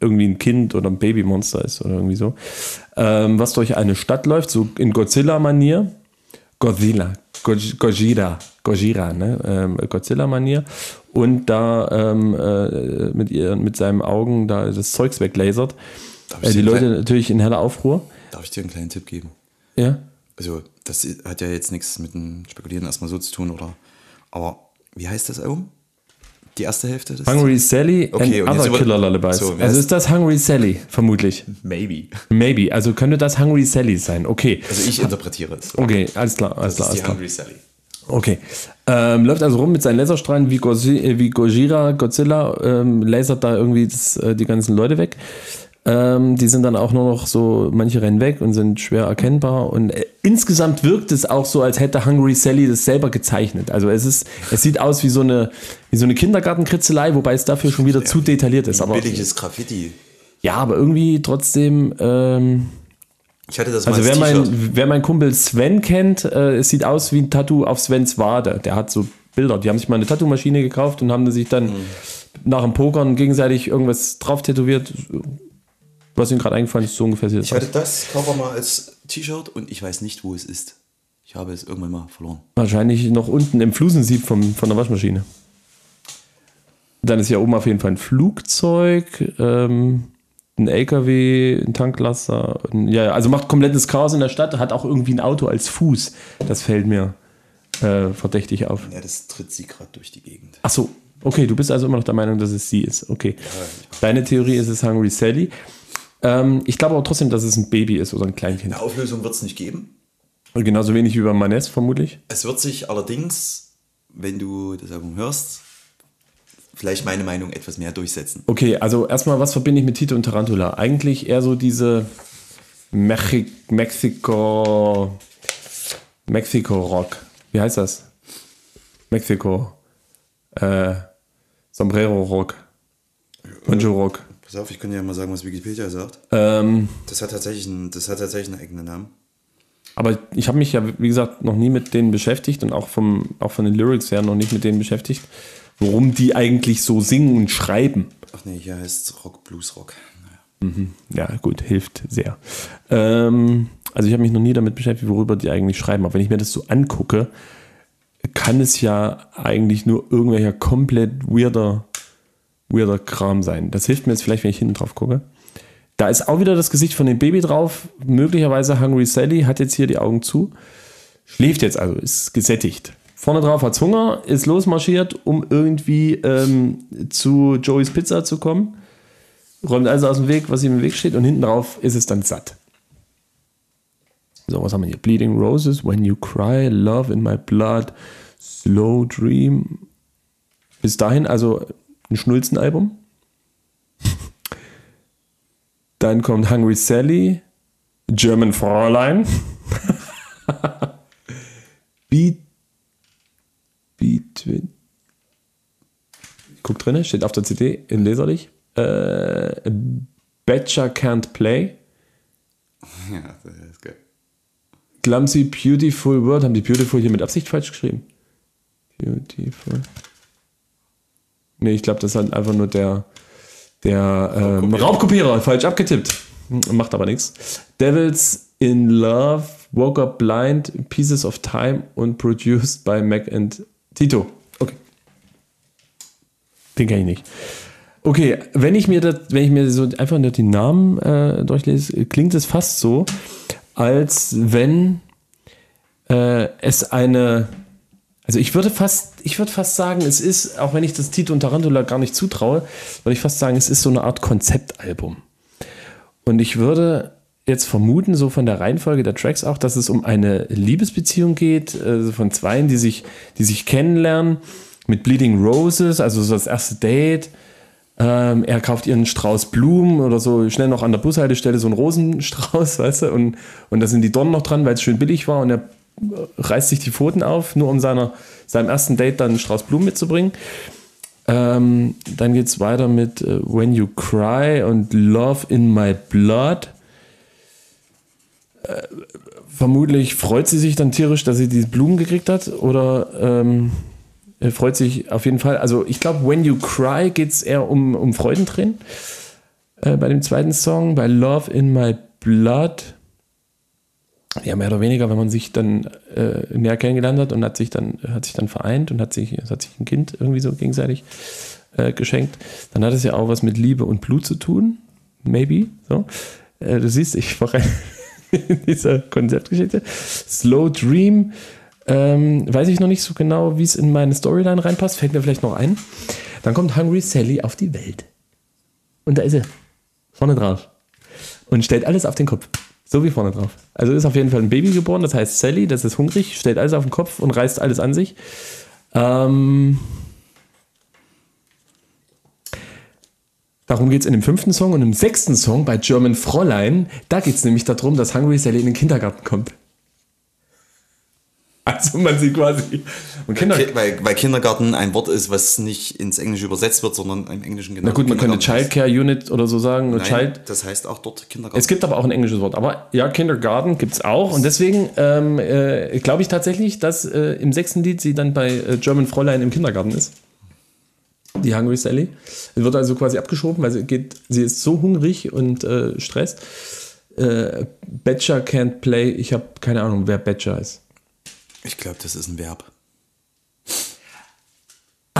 irgendwie ein Kind oder ein Babymonster ist oder irgendwie so. Ähm, was durch eine Stadt läuft, so in Godzilla-Manier. Godzilla, Goj- Gojira, Gojira, ne? Ähm, Godzilla-Manier. Und da ähm, äh, mit, ihr, mit seinen Augen da das Zeugs weglasert. Äh, die Leute natürlich in heller Aufruhr. Darf ich dir einen kleinen Tipp geben? Ja. Also, das hat ja jetzt nichts mit dem Spekulieren erstmal so zu tun, oder? Aber wie heißt das Album? Die erste Hälfte? Des Hungry Sally Okay, and Other Killer Lullabies. So, also ist- das Hungry Sally, vermutlich. Maybe. Maybe. Also könnte das Hungry Sally sein. Okay. Also ich interpretiere es. Okay, alles klar, alles Das klar, ist die klar. Hungry Sally. Okay. Ähm, läuft also rum mit seinen Laserstrahlen wie, Gozi äh, wie Gojira, Godzilla, ähm, lasert da irgendwie das, äh, die ganzen Leute weg. Ähm, die sind dann auch nur noch so, manche rennen weg und sind schwer erkennbar. Und äh, insgesamt wirkt es auch so, als hätte Hungry Sally das selber gezeichnet. Also es ist, es sieht aus wie so eine, wie so eine Kindergartenkritzelei, wobei es dafür schon wieder zu detailliert ist. Aber, Billiges Graffiti. ja, aber irgendwie trotzdem, ähm, Ich hatte das also mal wer mein, wer mein Kumpel Sven kennt, äh, es sieht aus wie ein Tattoo auf Svens Wade. Der hat so Bilder. Die haben sich mal eine Tattoo-Maschine gekauft und haben sich dann Mhm. nach dem Pokern gegenseitig irgendwas drauf tätowiert. Was ihnen gerade eingefallen ist, so ungefähr sieht Ich hatte das Cover mal als T-Shirt und ich weiß nicht, wo es ist. Ich habe es irgendwann mal verloren. Wahrscheinlich noch unten im Flusensieb vom, von der Waschmaschine. Dann ist hier oben auf jeden Fall ein Flugzeug, ähm, ein LKW, ein Tanklaster. Ein, ja, ja, also macht komplettes Chaos in der Stadt, hat auch irgendwie ein Auto als Fuß. Das fällt mir äh, verdächtig auf. Ja, das tritt sie gerade durch die Gegend. Ach so, okay, du bist also immer noch der Meinung, dass es sie ist. Okay. Deine Theorie ist es Hungry Sally. Ähm, ich glaube aber trotzdem, dass es ein Baby ist oder ein Kleinkind. Eine Auflösung wird es nicht geben. Und genauso wenig wie beim Manes vermutlich. Es wird sich allerdings, wenn du das Album hörst, vielleicht meine Meinung etwas mehr durchsetzen. Okay, also erstmal, was verbinde ich mit Tito und Tarantula? Eigentlich eher so diese Mexi Mexiko Mexiko Rock. Wie heißt das? Mexiko äh, Sombrero Rock. Poncho Rock. Pass auf, ich kann dir mal sagen, was Wikipedia sagt. Ähm, Das hat tatsächlich einen, das hat tatsächlich einen eigenen Namen. aber ich habe mich ja, wie gesagt, noch nie mit denen beschäftigt und auch, vom, auch von den Lyrics her noch nicht mit denen beschäftigt, worum die eigentlich so singen und schreiben. Ach nee, hier heißt es Rock, Blues Rock. Naja. Ja, gut, hilft sehr. Ähm, also ich habe mich noch nie damit beschäftigt, worüber die eigentlich schreiben. Aber wenn ich mir das so angucke, kann es ja eigentlich nur irgendwelcher komplett weirder, weirder Kram sein. Das hilft mir jetzt vielleicht, wenn ich hinten drauf gucke. Da ist auch wieder das Gesicht von dem Baby drauf. Möglicherweise Hungry Sally hat jetzt hier die Augen zu. Schläft jetzt also, ist gesättigt. Vorne drauf hat's Hunger, ist losmarschiert, um irgendwie ähm, zu Joeys Pizza zu kommen. Räumt alles aus dem Weg, was ihm im Weg steht, und hinten drauf ist es dann satt. So, was haben wir hier? Bleeding Roses, When You Cry, Love in My Blood, Slow Dream. Bis dahin also ein Schnulzenalbum. Dann kommt Hungry Sally, German Fräulein. Beat. Beat. Guck drin, steht auf der CD in leserlich. Äh, Betcha Can't Play. Ja, das ist geil. Clumsy Beautiful Word. Haben die Beautiful hier mit Absicht falsch geschrieben? Beautiful. Nee, ich glaube, das ist halt einfach nur der, der ähm, Raubkopierer. Falsch abgetippt. Macht aber nichts. Devils in Love, Woke Up Blind, Pieces of Time und produced by Mac and Tito. Okay. Den kenne ich nicht. Okay, wenn ich mir das, wenn ich mir so einfach nur die Namen äh, durchlese, klingt es fast so, als wenn äh, es eine, also ich würde fast, ich würde fast sagen, es ist, auch wenn ich das Tito und Tarantula gar nicht zutraue, würde ich fast sagen, es ist so eine Art Konzeptalbum. Und ich würde jetzt vermuten, so von der Reihenfolge der Tracks auch, dass es um eine Liebesbeziehung geht, äh, von Zweien, die sich, die sich kennenlernen, mit Bleeding Roses, also so das erste Date. Ähm, er kauft ihr einen Strauß Blumen oder so schnell noch an der Bushaltestelle so einen Rosenstrauß, weißt du, und, und da sind die Dornen noch dran, weil es schön billig war und er reißt sich die Pfoten auf, nur um seiner, seinem ersten Date dann einen Strauß Blumen mitzubringen. Ähm, dann geht es weiter mit äh, When You Cry und Love in My Blood. Äh, vermutlich freut sie sich dann tierisch, dass sie die Blumen gekriegt hat oder ähm, freut sich auf jeden Fall. Also ich glaube, When You Cry geht es eher um, um Freudentränen. Äh, bei dem zweiten Song, bei Love in My Blood. Ja, mehr oder weniger, wenn man sich dann äh, näher kennengelernt hat und hat sich dann, hat sich dann vereint und hat sich, hat sich ein Kind irgendwie so gegenseitig äh, geschenkt, dann hat es ja auch was mit Liebe und Blut zu tun. Maybe. So. Äh, du siehst, ich war in dieser Konzeptgeschichte. Slow Dream. Ähm, weiß ich noch nicht so genau, wie es in meine Storyline reinpasst. Fällt mir vielleicht noch ein. Dann kommt Hungry Sally auf die Welt. Und da ist sie. Vorne drauf. Und stellt alles auf den Kopf. So wie vorne drauf. Also ist auf jeden Fall ein Baby geboren, das heißt Sally, das ist hungrig, stellt alles auf den Kopf und reißt alles an sich. Ähm, darum geht es in dem fünften Song und im sechsten Song bei German Fräulein, da geht es nämlich darum, dass Hungry Sally in den Kindergarten kommt. Also man sieht quasi. Und Kinder, Ki- Weil, weil Kindergarten ein Wort ist, was nicht ins Englische übersetzt wird, sondern im Englischen genau. na gut, man könnte Childcare Unit oder so sagen. heißt. Child, Nein, das heißt auch dort Kindergarten. Es gibt aber auch ein englisches Wort. Aber ja, Kindergarten gibt es auch. Und deswegen ähm, äh, glaube ich tatsächlich, dass äh, im sechsten Lied sie dann bei äh, German Fräulein im Kindergarten ist. Die Hungry Sally. Sie wird also quasi abgeschoben, weil sie geht, sie ist so hungrig und äh, stresst. Äh, Betcher can't play. Ich habe keine Ahnung, wer Betcher ist. ich glaube, das ist ein Verb.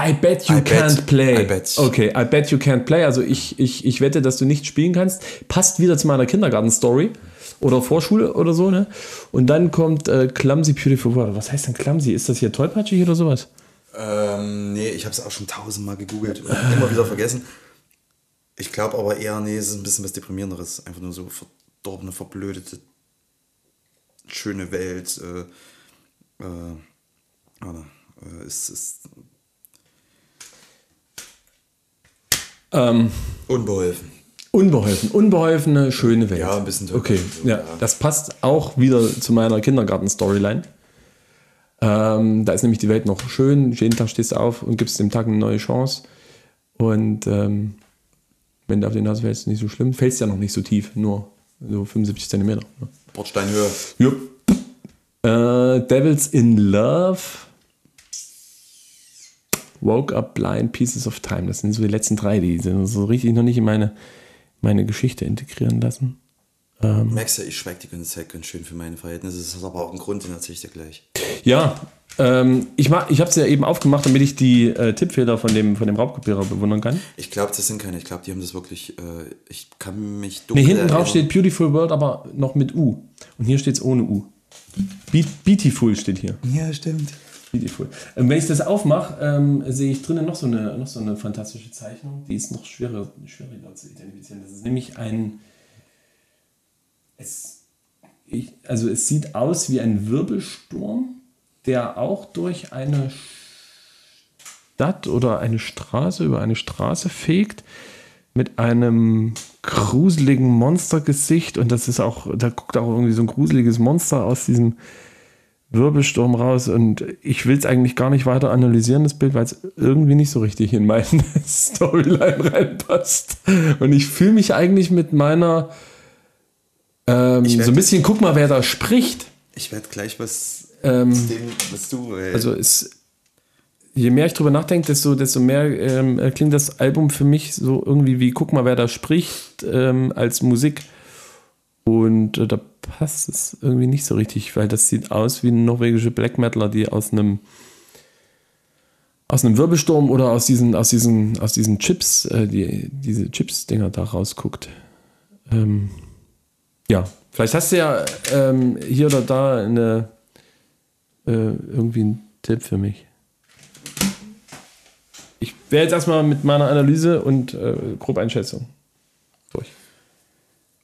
I bet you I bet. can't play. I bet. Okay, I bet you can't play. Also ich, ich, ich wette, dass du nicht spielen kannst. Passt wieder zu meiner Kindergarten-Story oder Vorschule oder so, ne? Und dann kommt äh, Clumsy Beautiful World. Was heißt denn Clumsy? Ist das hier tollpatschig oder sowas? Ähm, nee, ich habe es auch schon tausendmal gegoogelt und immer wieder vergessen. Ich glaube aber eher, nee, es ist ein bisschen was Deprimierenderes. Einfach nur so verdorbene, verblödete, schöne Welt. Äh, äh, warte, äh, es ist Ähm, unbeholfen. unbeholfen. Unbeholfene, schöne Welt. Ja, ein bisschen Okay, tollpatschig, ja, ja. das passt auch wieder zu meiner Kindergarten-Storyline. Ähm, da ist nämlich die Welt noch schön. Jeden Tag stehst du auf und gibst dem Tag eine neue Chance. Und ähm, wenn du auf die Nase fällst, ist nicht so schlimm. Fällst ja noch nicht so tief, nur so 75 Zentimeter. Ne? Bordsteinhöhe. Jupp. Äh, Devils in Love. Woke Up Blind, Pieces of Time. Das sind so die letzten drei, die sind so richtig noch nicht in meine, meine Geschichte integrieren lassen. Merkst ja, ich schweig die ganze Zeit ganz schön für meine Verhältnisse. Das hat aber auch einen Grund, den erzähle ich dir gleich. Ja, ähm, ich, mach- ich habe es ja eben aufgemacht, damit ich die äh, Tippfehler von dem, von dem Raubkopierer bewundern kann. Ich glaube, das sind keine. Ich glaube, die haben das wirklich. Äh, ich kann mich Nee, dunkel hinten drauf steht Beautiful World, aber noch mit U. Und hier steht es ohne U. Be Beautiful steht hier. Ja, stimmt. Beautiful. Ähm, wenn ich das aufmache, ähm, sehe ich drinnen noch so, eine, noch so eine fantastische Zeichnung. Die ist noch schwerer, schwieriger zu identifizieren. Das ist nämlich ein. Es, ich, also es sieht aus wie ein Wirbelsturm, der auch durch eine Stadt oder eine Straße über eine Straße fegt mit einem gruseligen Monstergesicht und das ist auch, da guckt auch irgendwie so ein gruseliges Monster aus diesem Wirbelsturm raus und ich will es eigentlich gar nicht weiter analysieren, das Bild, weil es irgendwie nicht so richtig in meine Storyline reinpasst. Und ich fühle mich eigentlich mit meiner ähm, so ein bisschen, guck mal, wer da spricht. Ich werde gleich was Ähm, zu dem, was du. Äh, also es, je mehr ich drüber nachdenke, desto, desto mehr ähm, äh, klingt das Album für mich so irgendwie wie, guck mal, wer da spricht, ähm, als Musik. Und äh, da passt es irgendwie nicht so richtig, weil das sieht aus wie norwegische Black Metaler, die aus einem aus einem Wirbelsturm oder aus diesen, aus diesen, aus diesen Chips, äh, die, diese Chips-Dinger da rausguckt. Ähm, ja, vielleicht hast du ja ähm, hier oder da eine äh, irgendwie einen Tipp für mich. Ich wäre jetzt erstmal mit meiner Analyse und äh, Grobeinschätzung durch.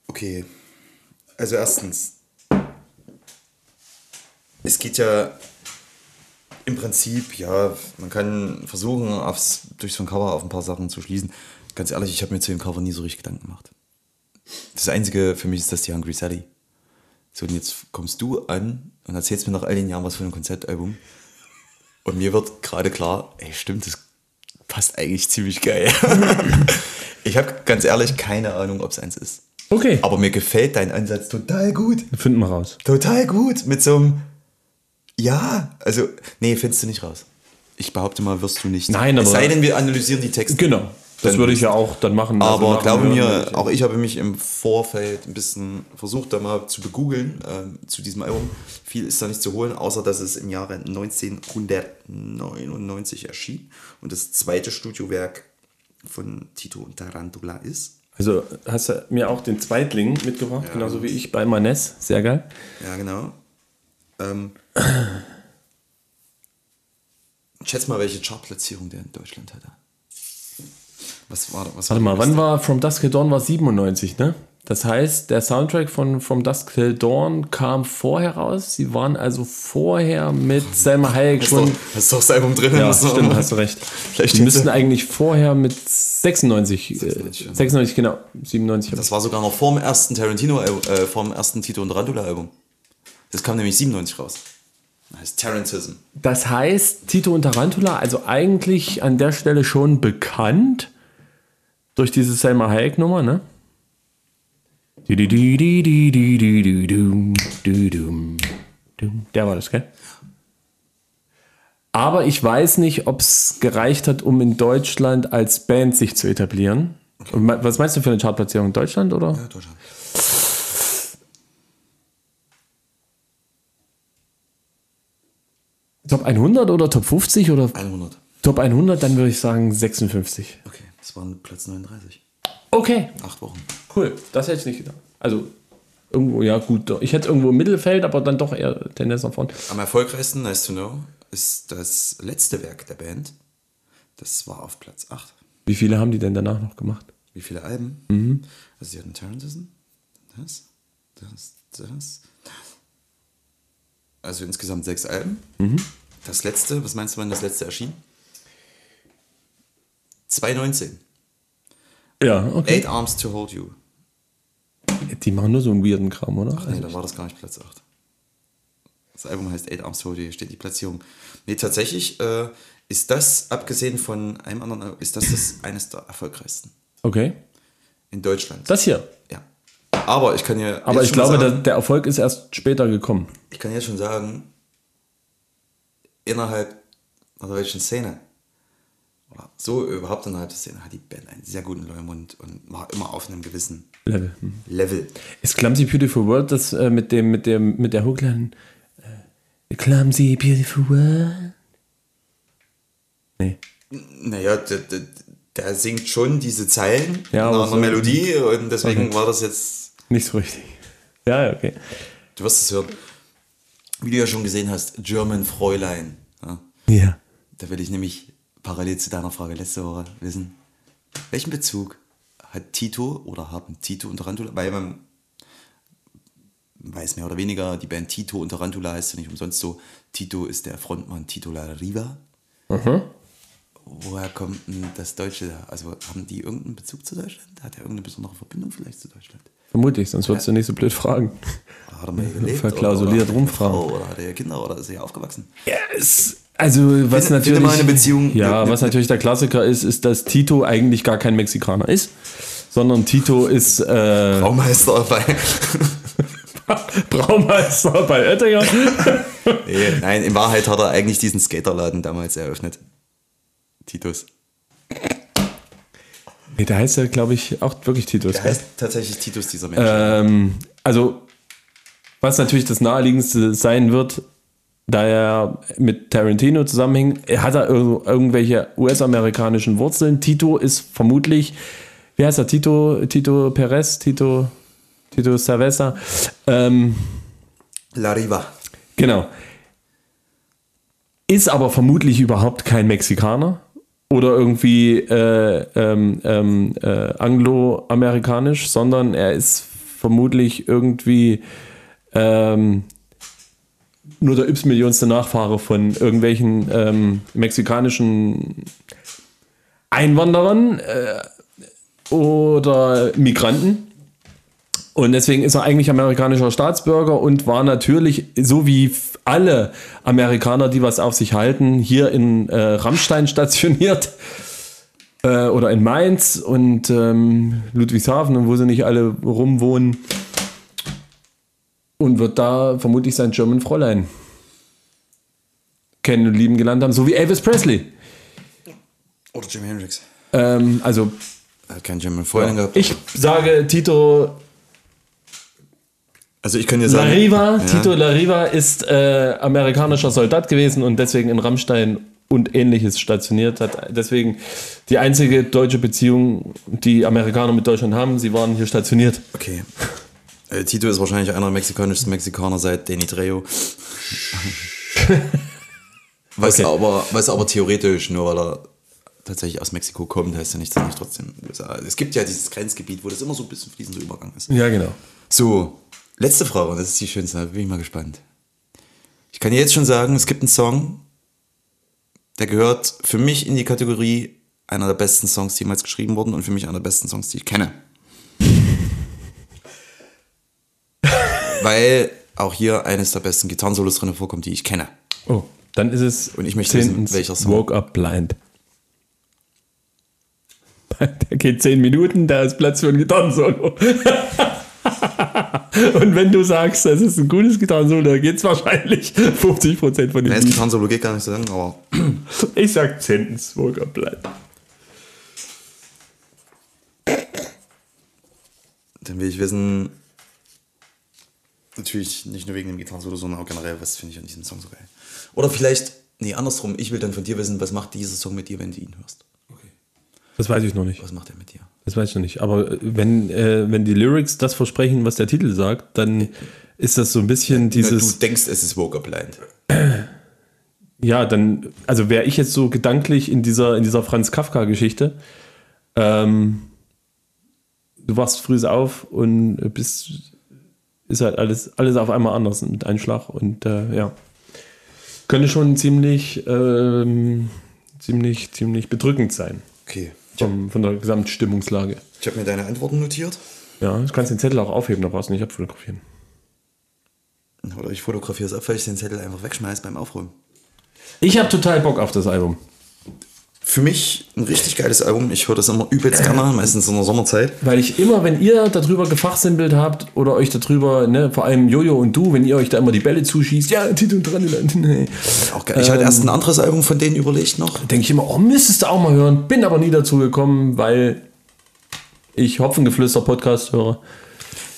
Okay. Also erstens, es geht ja im Prinzip, ja, man kann versuchen, aufs, durch so ein Cover auf ein paar Sachen zu schließen. Ganz ehrlich, ich habe mir zu dem Cover nie so richtig Gedanken gemacht. Das Einzige für mich ist das die Hungry Sally. So, und jetzt kommst du an und erzählst mir nach all den Jahren was von einem Konzeptalbum. Und mir wird gerade klar, ey, stimmt, das passt eigentlich ziemlich geil. ich habe ganz ehrlich keine Ahnung, ob es eins ist. Okay, Aber mir gefällt dein Ansatz total gut. finden wir raus. Total gut. Mit so einem. Ja, also. Nee, findest du nicht raus. Ich behaupte mal, wirst du nicht. Nein, Es aber- sei denn, wir analysieren die Texte. Genau, das Dann- würde ich ja auch dann machen. also Aber dem glaube mir, auch ich habe mich im Vorfeld ein bisschen versucht, da mal zu begoogeln ähm, zu diesem Album. Viel ist da nicht zu holen, außer dass es im Jahre 1999 erschien und das zweite Studiowerk von Tito und Tarantula ist. Also hast du mir auch den Zweitling mitgebracht, genauso wie ich bei Manes. Sehr geil. Ja, genau. Ähm, schätz mal, welche Chartplatzierung der in Deutschland hatte. Was war was Warte mal, wann war From Dusk Till Dawn? War 97, ne? Das heißt, der Soundtrack von From Dusk Till Dawn kam vorher raus. Sie waren also vorher mit Selma Hayek Hast schon. du hast du doch das Album drin? Ja, stimmt, hast du recht. Vielleicht Die müssten ja. eigentlich vorher mit 96, 96, 96, äh, ja. 96 genau, 97. hab Das war sogar noch vor dem ersten Tarantino, äh, vor dem ersten Tito und Tarantula Album. Das kam nämlich 97 raus. Das heißt Tarantism. Das heißt, Tito und Tarantula, also eigentlich an der Stelle schon bekannt durch diese Selma Hayek-Nummer, ne? Der war das, gell? Aber ich weiß nicht, ob es gereicht hat, um in Deutschland als Band sich zu etablieren. Me- Was meinst du für eine Chartplatzierung in Deutschland, oder? Ja, Deutschland. Top 100 oder Top 50 oder 100. Top 100, dann würde ich sagen 56. Okay, das waren Platz 39. Okay, Acht Wochen. cool. Das hätte ich nicht gedacht. Also irgendwo, ja gut. Ich hätte irgendwo im Mittelfeld, aber dann doch eher Tendenz nach vorne. Am erfolgreichsten, nice to know, ist das letzte Werk der Band. Das war auf Platz 8. Wie viele haben die denn danach noch gemacht? Wie viele Alben? Mhm. Also sie hatten Tarantism, das, das, das. Also insgesamt sechs Alben. Mhm. Das letzte, was meinst du, wann das letzte erschien? 2019. Ja, okay. Eight Arms to Hold You. Die machen nur so einen weirden Kram, oder? Ach nee, da war das gar nicht Platz 8. Das Album heißt Eight Arms hier steht die Platzierung. Nee, tatsächlich äh, ist das, abgesehen von einem anderen, Album, ist das, das eines der erfolgreichsten Okay. in Deutschland. Das hier. ja. Aber ich kann ja. Aber ich glaube, sagen, der, Erfolg ist erst später gekommen. ich kann jetzt schon sagen, innerhalb der deutschen Szene oder so überhaupt innerhalb der Szene hat die Band einen sehr guten Leumund und war immer auf einem gewissen Level. Hm. Level. Ist Clumsy Beautiful World das äh, mit dem, mit dem, mit der Hookline? Äh, Clumsy Beautiful World? Nee. Naja, der, der, der singt schon diese Zeilen Ja, in aber einer so- Melodie und deswegen Okay. war das jetzt, Nicht so richtig. Ja, ja, okay. du wirst es hören. Wie du ja schon gesehen hast, German Fräulein. Ja, Ja. da will ich nämlich parallel zu deiner Frage letzte Woche wissen, welchen Bezug hat Tito oder haben Tito und Tarantula, weil man weiß mehr oder weniger, die Band Tito und Tarantula heißt ja nicht umsonst so. Tito ist der Frontmann Tito La Riva. Woher kommt denn das Deutsche da? Also haben die irgendeinen Bezug zu Deutschland? Hat er irgendeine besondere Verbindung vielleicht zu Deutschland? Vermutlich, sonst würdest du nicht so blöd fragen. Hat er mal gelebt? Verklausuliert rumfragen. Oder hat er Kinder oder ist er hier aufgewachsen? Ja, es, also was Finde- natürlich, finde Beziehung- ja, eine- was natürlich der Klassiker ist, ist, dass Tito eigentlich gar kein Mexikaner ist, sondern Tito ist äh, Baumeister bei. Braumeister bei Oettinger. nee, nein, in Wahrheit hat er eigentlich diesen Skaterladen damals eröffnet. Titus. nee, der heißt ja, glaube ich, auch wirklich Titus. Der heißt tatsächlich Titus, dieser Mensch. Ähm, also, was natürlich das naheliegendste sein wird, da er mit Tarantino zusammenhängt, er hat er ir- irgendwelche US-amerikanischen Wurzeln. Tito ist vermutlich, wie heißt er, Tito, Tito Perez, Tito, Tito Cerveza. Ähm, La Riva. Genau. Ist aber vermutlich überhaupt kein Mexikaner oder irgendwie äh, ähm, ähm, äh, angloamerikanisch, sondern er ist vermutlich irgendwie ähm, nur der y-millionste Nachfahre von irgendwelchen ähm, mexikanischen Einwanderern äh, oder Migranten. Und deswegen ist er eigentlich amerikanischer Staatsbürger und war natürlich, so wie alle Amerikaner, die was auf sich halten, hier in äh, Rammstein stationiert äh, oder in Mainz und ähm, Ludwigshafen und wo sie nicht alle rumwohnen. Und wird da vermutlich sein German Fräulein kennen und lieben gelernt haben, so wie Elvis Presley. Oder Jimi Hendrix. Ähm, also Er hat keinen German Freundin gehabt. ich sage, Tito also ich kann dir sagen. Lariva, Ja. Tito Lariva ist äh, amerikanischer Soldat gewesen und deswegen in Rammstein und ähnliches stationiert hat. Deswegen die einzige deutsche Beziehung, die Amerikaner mit Deutschland haben. Sie waren hier stationiert. Okay. Äh, Tito ist wahrscheinlich einer der mexikanischsten Mexikaner seit Danny Trejo. was, Okay. aber, was aber theoretisch, nur weil er tatsächlich aus Mexiko kommt, heißt ja nicht, dass er nicht trotzdem Es gibt ja dieses Grenzgebiet, wo das immer so ein bisschen fließender Übergang ist. Ja, genau. So, letzte Frage, und das ist die schönste, da bin ich mal gespannt. Ich kann dir jetzt schon sagen, es gibt einen Song, der gehört für mich in die Kategorie einer der besten Songs, die jemals geschrieben wurden und für mich einer der besten Songs, die ich kenne. Weil auch hier eines der besten Gitarrensolos drin vorkommt, die ich kenne. Oh, dann ist es Und ich möchte wissen, welcher Song. Woke Up Blind. Der geht zehn Minuten, da ist Platz für ein Gitarrensolo. Und wenn du sagst, das ist ein gutes Gitarrensolo, dann geht es wahrscheinlich 50% von dem Nein, das. Gitarrensolo geht gar nicht so lang, aber Ich sag zehntens Woke Up Blind. dann will ich wissen, natürlich nicht nur wegen dem Gitarrensolo, sondern auch generell, was finde ich an diesem Song so geil. Oder vielleicht, nee, andersrum, ich will dann von dir wissen, was macht dieser Song mit dir, wenn du ihn hörst? Das weiß ich noch nicht. Was macht er mit dir? Das weiß ich noch nicht. Aber äh, wenn, äh, wenn die Lyrics das versprechen, was der Titel sagt, dann ist das so ein bisschen Dieses du denkst, es ist Woke Up Blind. Ja, dann, also wäre ich jetzt so gedanklich in dieser, in dieser Franz Kafka-Geschichte. Ähm, du wachst früh auf und bist, ist halt alles, alles auf einmal anders mit einem Schlag und äh, ja. Könnte schon ziemlich, ähm, ziemlich, ziemlich bedrückend sein. Okay. Vom, von der Gesamtstimmungslage. Ich habe mir deine Antworten notiert. Ja, du kannst den Zettel auch aufheben, da brauchst du nicht abfotografieren. Oder ich fotografiere es ab, weil ich den Zettel einfach wegschmeiße beim Aufräumen. Ich habe total Bock auf das Album. Für mich ein richtig geiles Album. Ich höre das immer übelst gerne, meistens in der Sommerzeit. Weil ich immer, wenn ihr darüber gefachsimpelt habt oder euch darüber, ne, vor allem Jojo und du, wenn ihr euch da immer die Bälle zuschießt, ja, Tito dran, nee. Auch geil. Ich hatte erst ein anderes Album von denen überlegt noch. denke ich immer, oh, müsstest du auch mal hören. Bin aber nie dazu gekommen, weil ich Hopfengeflüster-Podcast höre.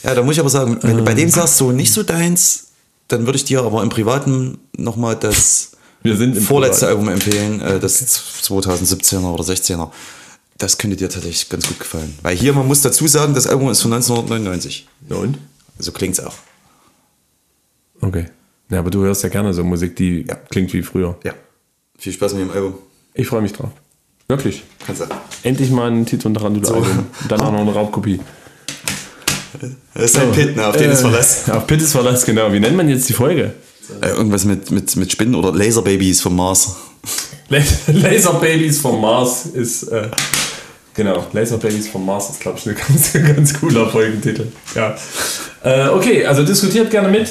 Ja, da muss ich aber sagen, wenn du bei dem sagst, so nicht so deins, dann würde ich dir aber im Privaten nochmal das Wir sind im vorletzte Privaten. Album empfehlen, äh, das 2017er oder 16er. Das könnte dir tatsächlich ganz gut gefallen. Weil hier, man muss dazu sagen, das Album ist von 1999. Na und? So klingt's auch. Okay. Ja, aber du hörst ja gerne so Musik, die Ja. klingt wie früher. Ja. Viel Spaß mit dem Album. Ich freue mich drauf. Wirklich. Kannst du. Endlich mal ein Tito und Tarantula-Album. Und dann auch noch eine Raubkopie. Das ist ein Pit, ne, auf den ist Verlass. Auf Pittes Verlass, genau. Wie nennt man jetzt die Folge? Äh, irgendwas mit, mit, mit Spinnen oder Laserbabys vom Mars. La- Laserbabys vom Mars ist, äh, genau, Laserbabys vom Mars ist, glaube ich, ein ganz, ganz cooler Folgentitel. Ja. Äh, okay, also diskutiert gerne mit.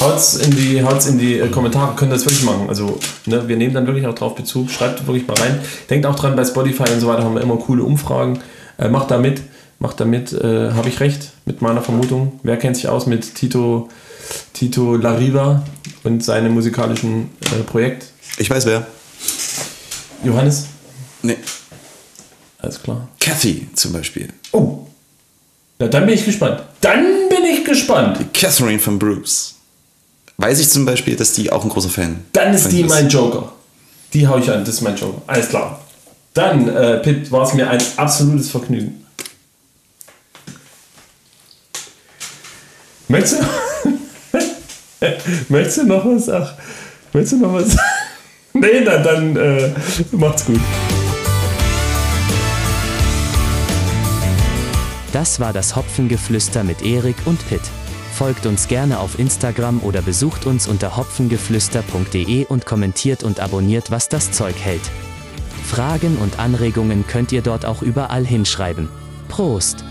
Haut's in die, haut's in die äh, Kommentare, könnt ihr das wirklich machen. Also, ne, wir nehmen dann wirklich auch drauf Bezug. Schreibt wirklich mal rein. Denkt auch dran, bei Spotify und so weiter haben wir immer coole Umfragen. Äh, macht da mit. Macht da mit. Äh, Habe ich recht mit meiner Vermutung? Wer kennt sich aus mit Tito, Tito Lariva und seinem musikalischen äh, Projekt? Ich weiß wer. Johannes? Nee. Alles klar. Kathy zum Beispiel. Oh. Na, dann bin ich gespannt. Dann bin ich gespannt. Catherine von Bruce. Weiß ich zum Beispiel, dass die auch ein großer Fan Dann ist die ihr mein Joker. Die hau ich an, das ist mein Joker. Alles klar. Dann, äh, Pitt, war es mir ein absolutes Vergnügen. Möchtest du, möchtest du noch was? Ach, möchtest du noch was? nee, dann, dann äh, macht's gut. Das war das Hopfengeflüster mit Erik und Pitt. Folgt uns gerne auf Instagram oder besucht uns unter hopfengeflüster.de und kommentiert und abonniert, was das Zeug hält. Fragen und Anregungen könnt ihr dort auch überall hinschreiben. Prost!